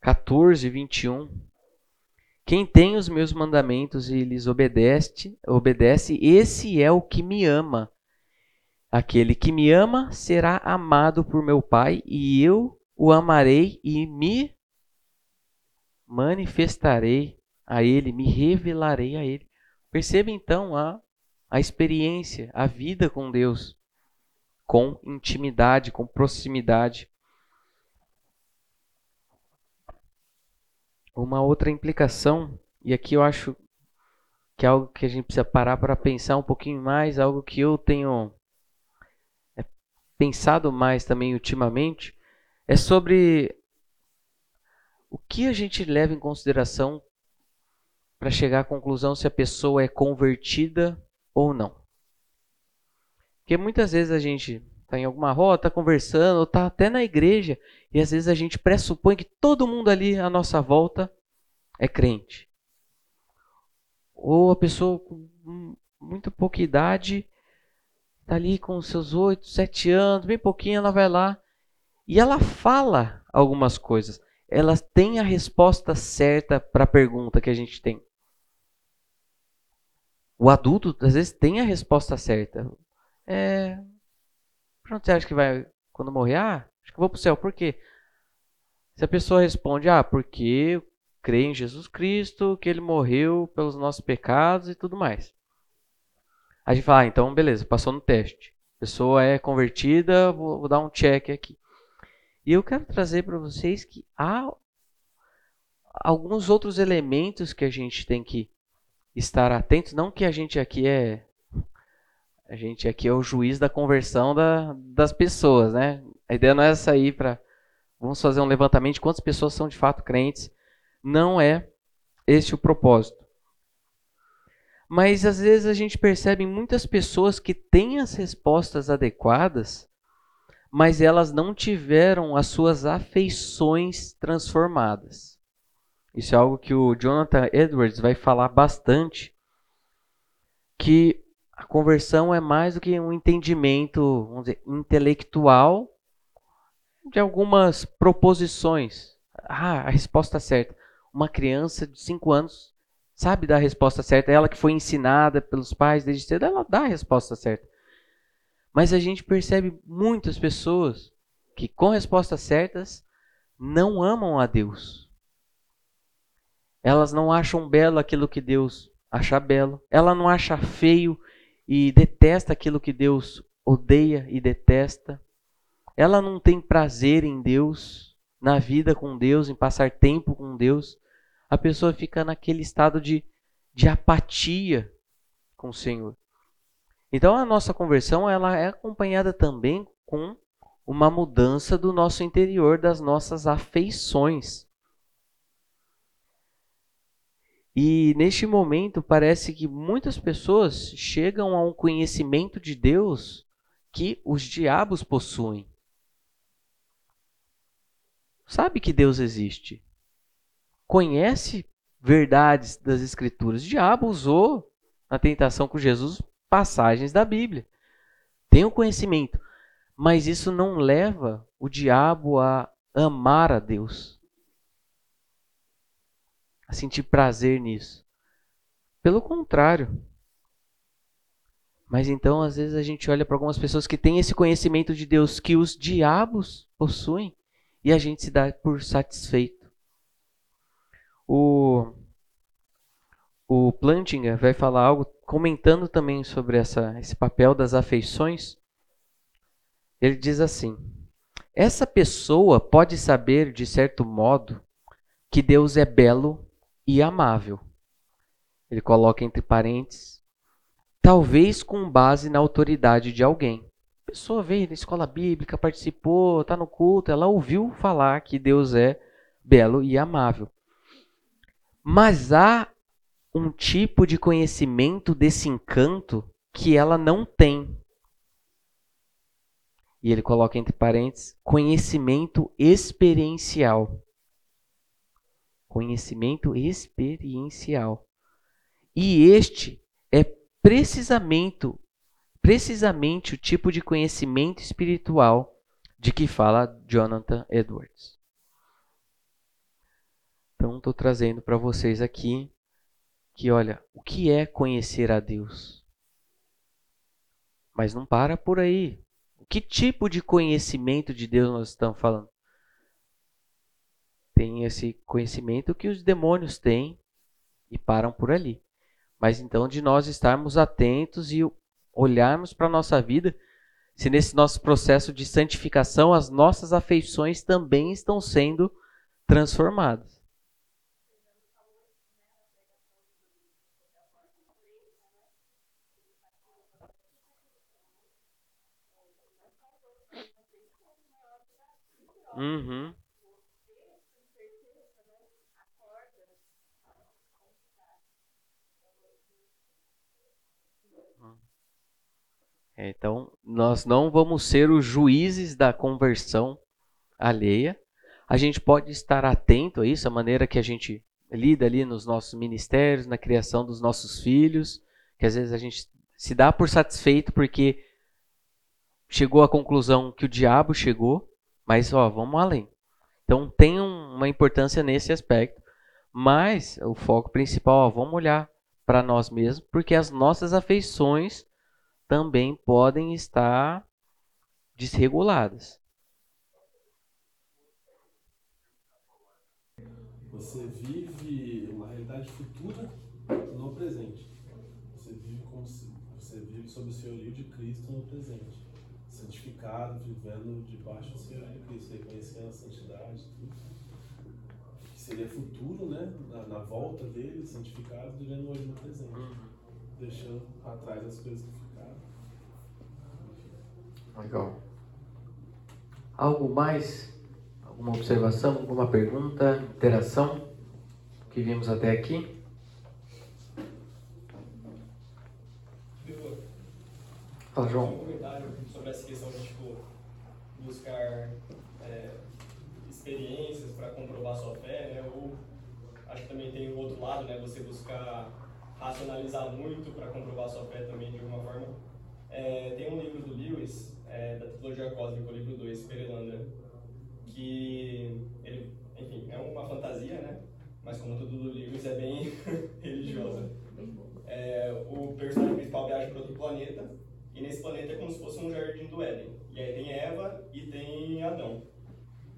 14, 21. Quem tem os meus mandamentos e lhes obedece, obedece, esse é o que me ama. Aquele que me ama será amado por meu Pai, e eu o amarei e me manifestarei a ele, me revelarei a ele. Perceba então a a experiência, a vida com Deus, com intimidade, com proximidade. Uma outra implicação, e aqui eu acho que é algo que a gente precisa parar para pensar um pouquinho mais, algo que eu tenho é, pensado mais também ultimamente, é sobre o que a gente leva em consideração para chegar à conclusão se a pessoa é convertida ou não. Porque muitas vezes a gente está em alguma rota, conversando, ou está até na igreja, e às vezes a gente pressupõe que todo mundo ali à nossa volta é crente. Ou a pessoa com muito pouca idade, está ali com seus oito, sete anos, bem pouquinho, ela vai lá e ela fala algumas coisas. Ela tem a resposta certa para a pergunta que a gente tem. O adulto, às vezes, tem a resposta certa. É. Pronto, você acha que vai. Quando morrer? Ah, acho que vou pro céu. Por quê? Se a pessoa responde, ah, porque eu creio em Jesus Cristo, que ele morreu pelos nossos pecados e tudo mais. A gente fala, ah, então beleza, passou no teste. A pessoa é convertida, vou, vou dar um check aqui. E eu quero trazer para vocês que há alguns outros elementos que a gente tem que estar atentos. Não que a gente aqui é. A gente aqui é o juiz da conversão da, das pessoas, né? A ideia não é sair para. Vamos fazer um levantamento de quantas pessoas são de fato crentes. Não é este o propósito. Mas às vezes a gente percebe muitas pessoas que têm as respostas adequadas, mas elas não tiveram as suas afeições transformadas. Isso é algo que o Jonathan Edwards vai falar bastante, que a conversão é mais do que um entendimento, vamos dizer, intelectual de algumas proposições. Ah, a resposta certa. Uma criança de 5 anos sabe dar a resposta certa. Ela que foi ensinada pelos pais desde cedo, ela dá a resposta certa. Mas a gente percebe muitas pessoas que com respostas certas não amam a Deus. Elas não acham belo aquilo que Deus acha belo. Ela não acha feio e detesta aquilo que Deus odeia e detesta. Ela não tem prazer em Deus, na vida com Deus, em passar tempo com Deus. A pessoa fica naquele estado de, de apatia com o Senhor. Então a nossa conversão ela é acompanhada também com uma mudança do nosso interior, das nossas afeições. E neste momento parece que muitas pessoas chegam a um conhecimento de Deus que os diabos possuem. Sabe que Deus existe. Conhece verdades das Escrituras. O diabo usou na tentação com Jesus passagens da Bíblia. Tem o um conhecimento. Mas isso não leva o diabo a amar a Deus a sentir prazer nisso. Pelo contrário. Mas então, às vezes, a gente olha para algumas pessoas que têm esse conhecimento de Deus que os diabos possuem e a gente se dá por satisfeito. O, o Plantinga vai falar algo comentando também sobre essa, esse papel das afeições. ele diz assim: essa pessoa pode saber, de certo modo, que Deus é belo e amável. Ele coloca entre parênteses, talvez com base na autoridade de alguém. A pessoa veio na escola bíblica, participou, está no culto, ela ouviu falar que Deus é belo e amável. Mas há um tipo de conhecimento desse encanto que ela não tem. E ele coloca entre parênteses conhecimento experiencial. Conhecimento experiencial. E este é precisamente, precisamente o tipo de conhecimento espiritual de que fala Jonathan Edwards. Então, estou trazendo para vocês aqui que, olha, o que é conhecer a Deus? Mas não para por aí. Que tipo de conhecimento de Deus nós estamos falando? Tem esse conhecimento que os demônios têm e param por ali. Mas então de nós estarmos atentos e olharmos para a nossa vida, se nesse nosso processo de santificação as nossas afeições também estão sendo transformadas. Uhum. Então, nós não vamos ser os juízes da conversão alheia. A gente pode estar atento a isso, a maneira que a gente lida ali nos nossos ministérios, na criação dos nossos filhos, que às vezes a gente se dá por satisfeito porque chegou à conclusão que o diabo chegou, mas ó, vamos além. Então tem uma importância nesse aspecto, mas o foco principal, ó, vamos olhar para nós mesmos, porque as nossas afeições também podem estar desreguladas. Você vive uma realidade futura no presente. Você vive como se você vive sob o senhorio de Cristo no presente santificado, vivendo debaixo do Senhor de Cristo, reconhecendo a santidade, tudo. Que seria futuro, né? Na, na volta dele, santificado, vivendo hoje no presente. Uhum. Deixando atrás as coisas que. Legal. Algo mais? Alguma observação? Alguma pergunta? Interação? Que vimos até aqui? Fala, João. Um comentário sobre essa questão de tipo, buscar é, experiências para comprovar sua fé, né? Ou acho que também tem o outro lado, né? Você buscar racionalizar muito para comprovar sua fé também de alguma forma. É, tem um livro do Lewis, é, da Trilogia Cósmica, o livro 2, Perelandra, que ele, enfim, é uma fantasia, né? Mas como tudo do Lewis é bem religiosa. É, o personagem principal viaja para outro planeta e nesse planeta é como se fosse um jardim do Éden. E aí tem Eva e tem Adão.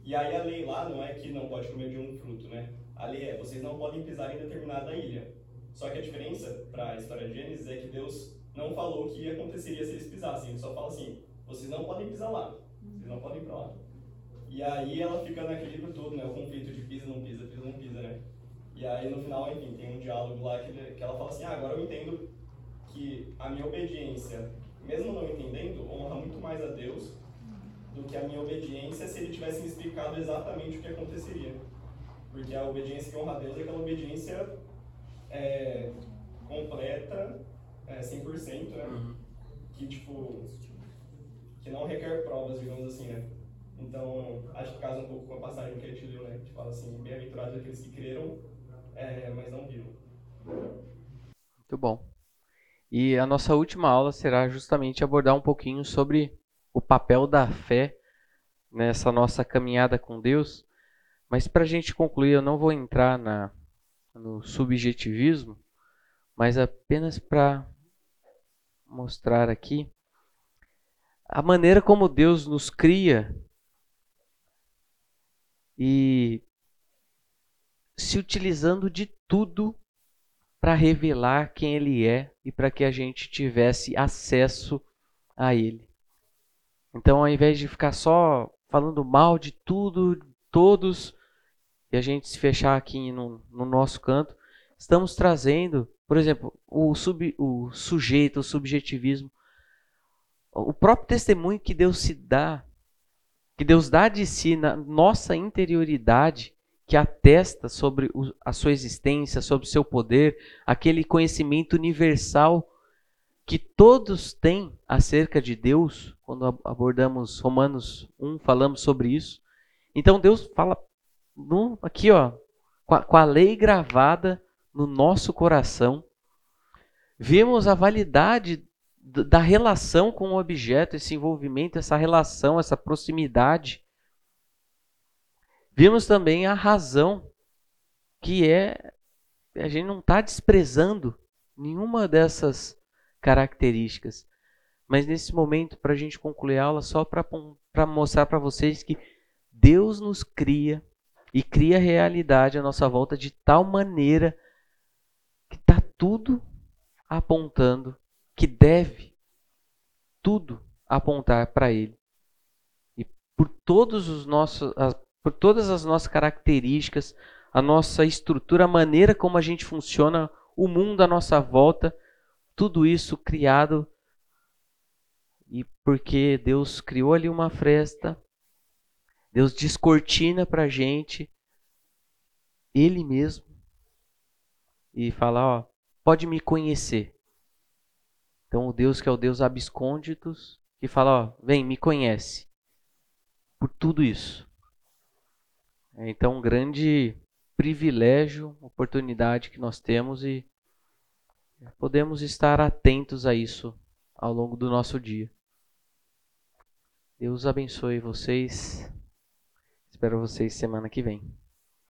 E aí a lei lá não é que não pode comer de um fruto, né? A lei é, vocês não podem pisar em determinada ilha. Só que a diferença para a história de Gênesis é que Deus não falou o que aconteceria se eles pisassem. Ele só fala assim, vocês não podem pisar lá. Vocês não podem ir para lá. E aí ela fica naquele livro todo, né? O conflito de pisa, não pisa, pisa, não pisa, né? E aí no final, enfim, tem um diálogo lá que, que ela fala assim, ah, agora eu entendo que a minha obediência mesmo não entendendo, honra muito mais a Deus do que a minha obediência se ele tivesse me explicado exatamente o que aconteceria. Porque a obediência que honra a Deus é aquela obediência é, completa, é, 100%, né? Uhum. Que, tipo, que não requer provas, digamos assim, né? Então, acho que casa um pouco com a passagem que a gente leu, né? Que fala assim, bem-aventurados aqueles que creram, é, mas não viram. Muito bom. E a nossa última aula será justamente abordar um pouquinho sobre o papel da fé nessa nossa caminhada com Deus. Mas para a gente concluir, eu não vou entrar na, no subjetivismo, mas apenas para mostrar aqui a maneira como Deus nos cria e se utilizando de tudo para revelar quem ele é e para que a gente tivesse acesso a ele. Então, ao invés de ficar só falando mal de tudo, todos, e a gente se fechar aqui no, no nosso canto, estamos trazendo, por exemplo, o, sub, o sujeito, o subjetivismo, o próprio testemunho que Deus se dá, que Deus dá de si na nossa interioridade, que atesta sobre a sua existência, sobre o seu poder, aquele conhecimento universal que todos têm acerca de Deus, quando abordamos Romanos 1, falamos sobre isso. Então Deus fala no, aqui, ó, com a, com a lei gravada no nosso coração. Vemos a validade da relação com o objeto, esse envolvimento, essa relação, essa proximidade. Vimos também a razão, que é a gente não está desprezando nenhuma dessas características. Mas nesse momento, para a gente concluir a aula, só para mostrar para vocês que Deus nos cria e cria a realidade à nossa volta de tal maneira que está tudo apontando que deve tudo apontar para Ele. E por todos os nossos, por todas as nossas características, a nossa estrutura, a maneira como a gente funciona, o mundo à nossa volta, tudo isso criado e porque Deus criou ali uma fresta, Deus descortina para gente Ele mesmo e fala, ó, pode me conhecer. Então o Deus que é o Deus abscônditos, que fala, ó, vem, me conhece. Por tudo isso. Então um grande privilégio, oportunidade que nós temos e podemos estar atentos a isso ao longo do nosso dia. Deus abençoe vocês. Espero vocês semana que vem.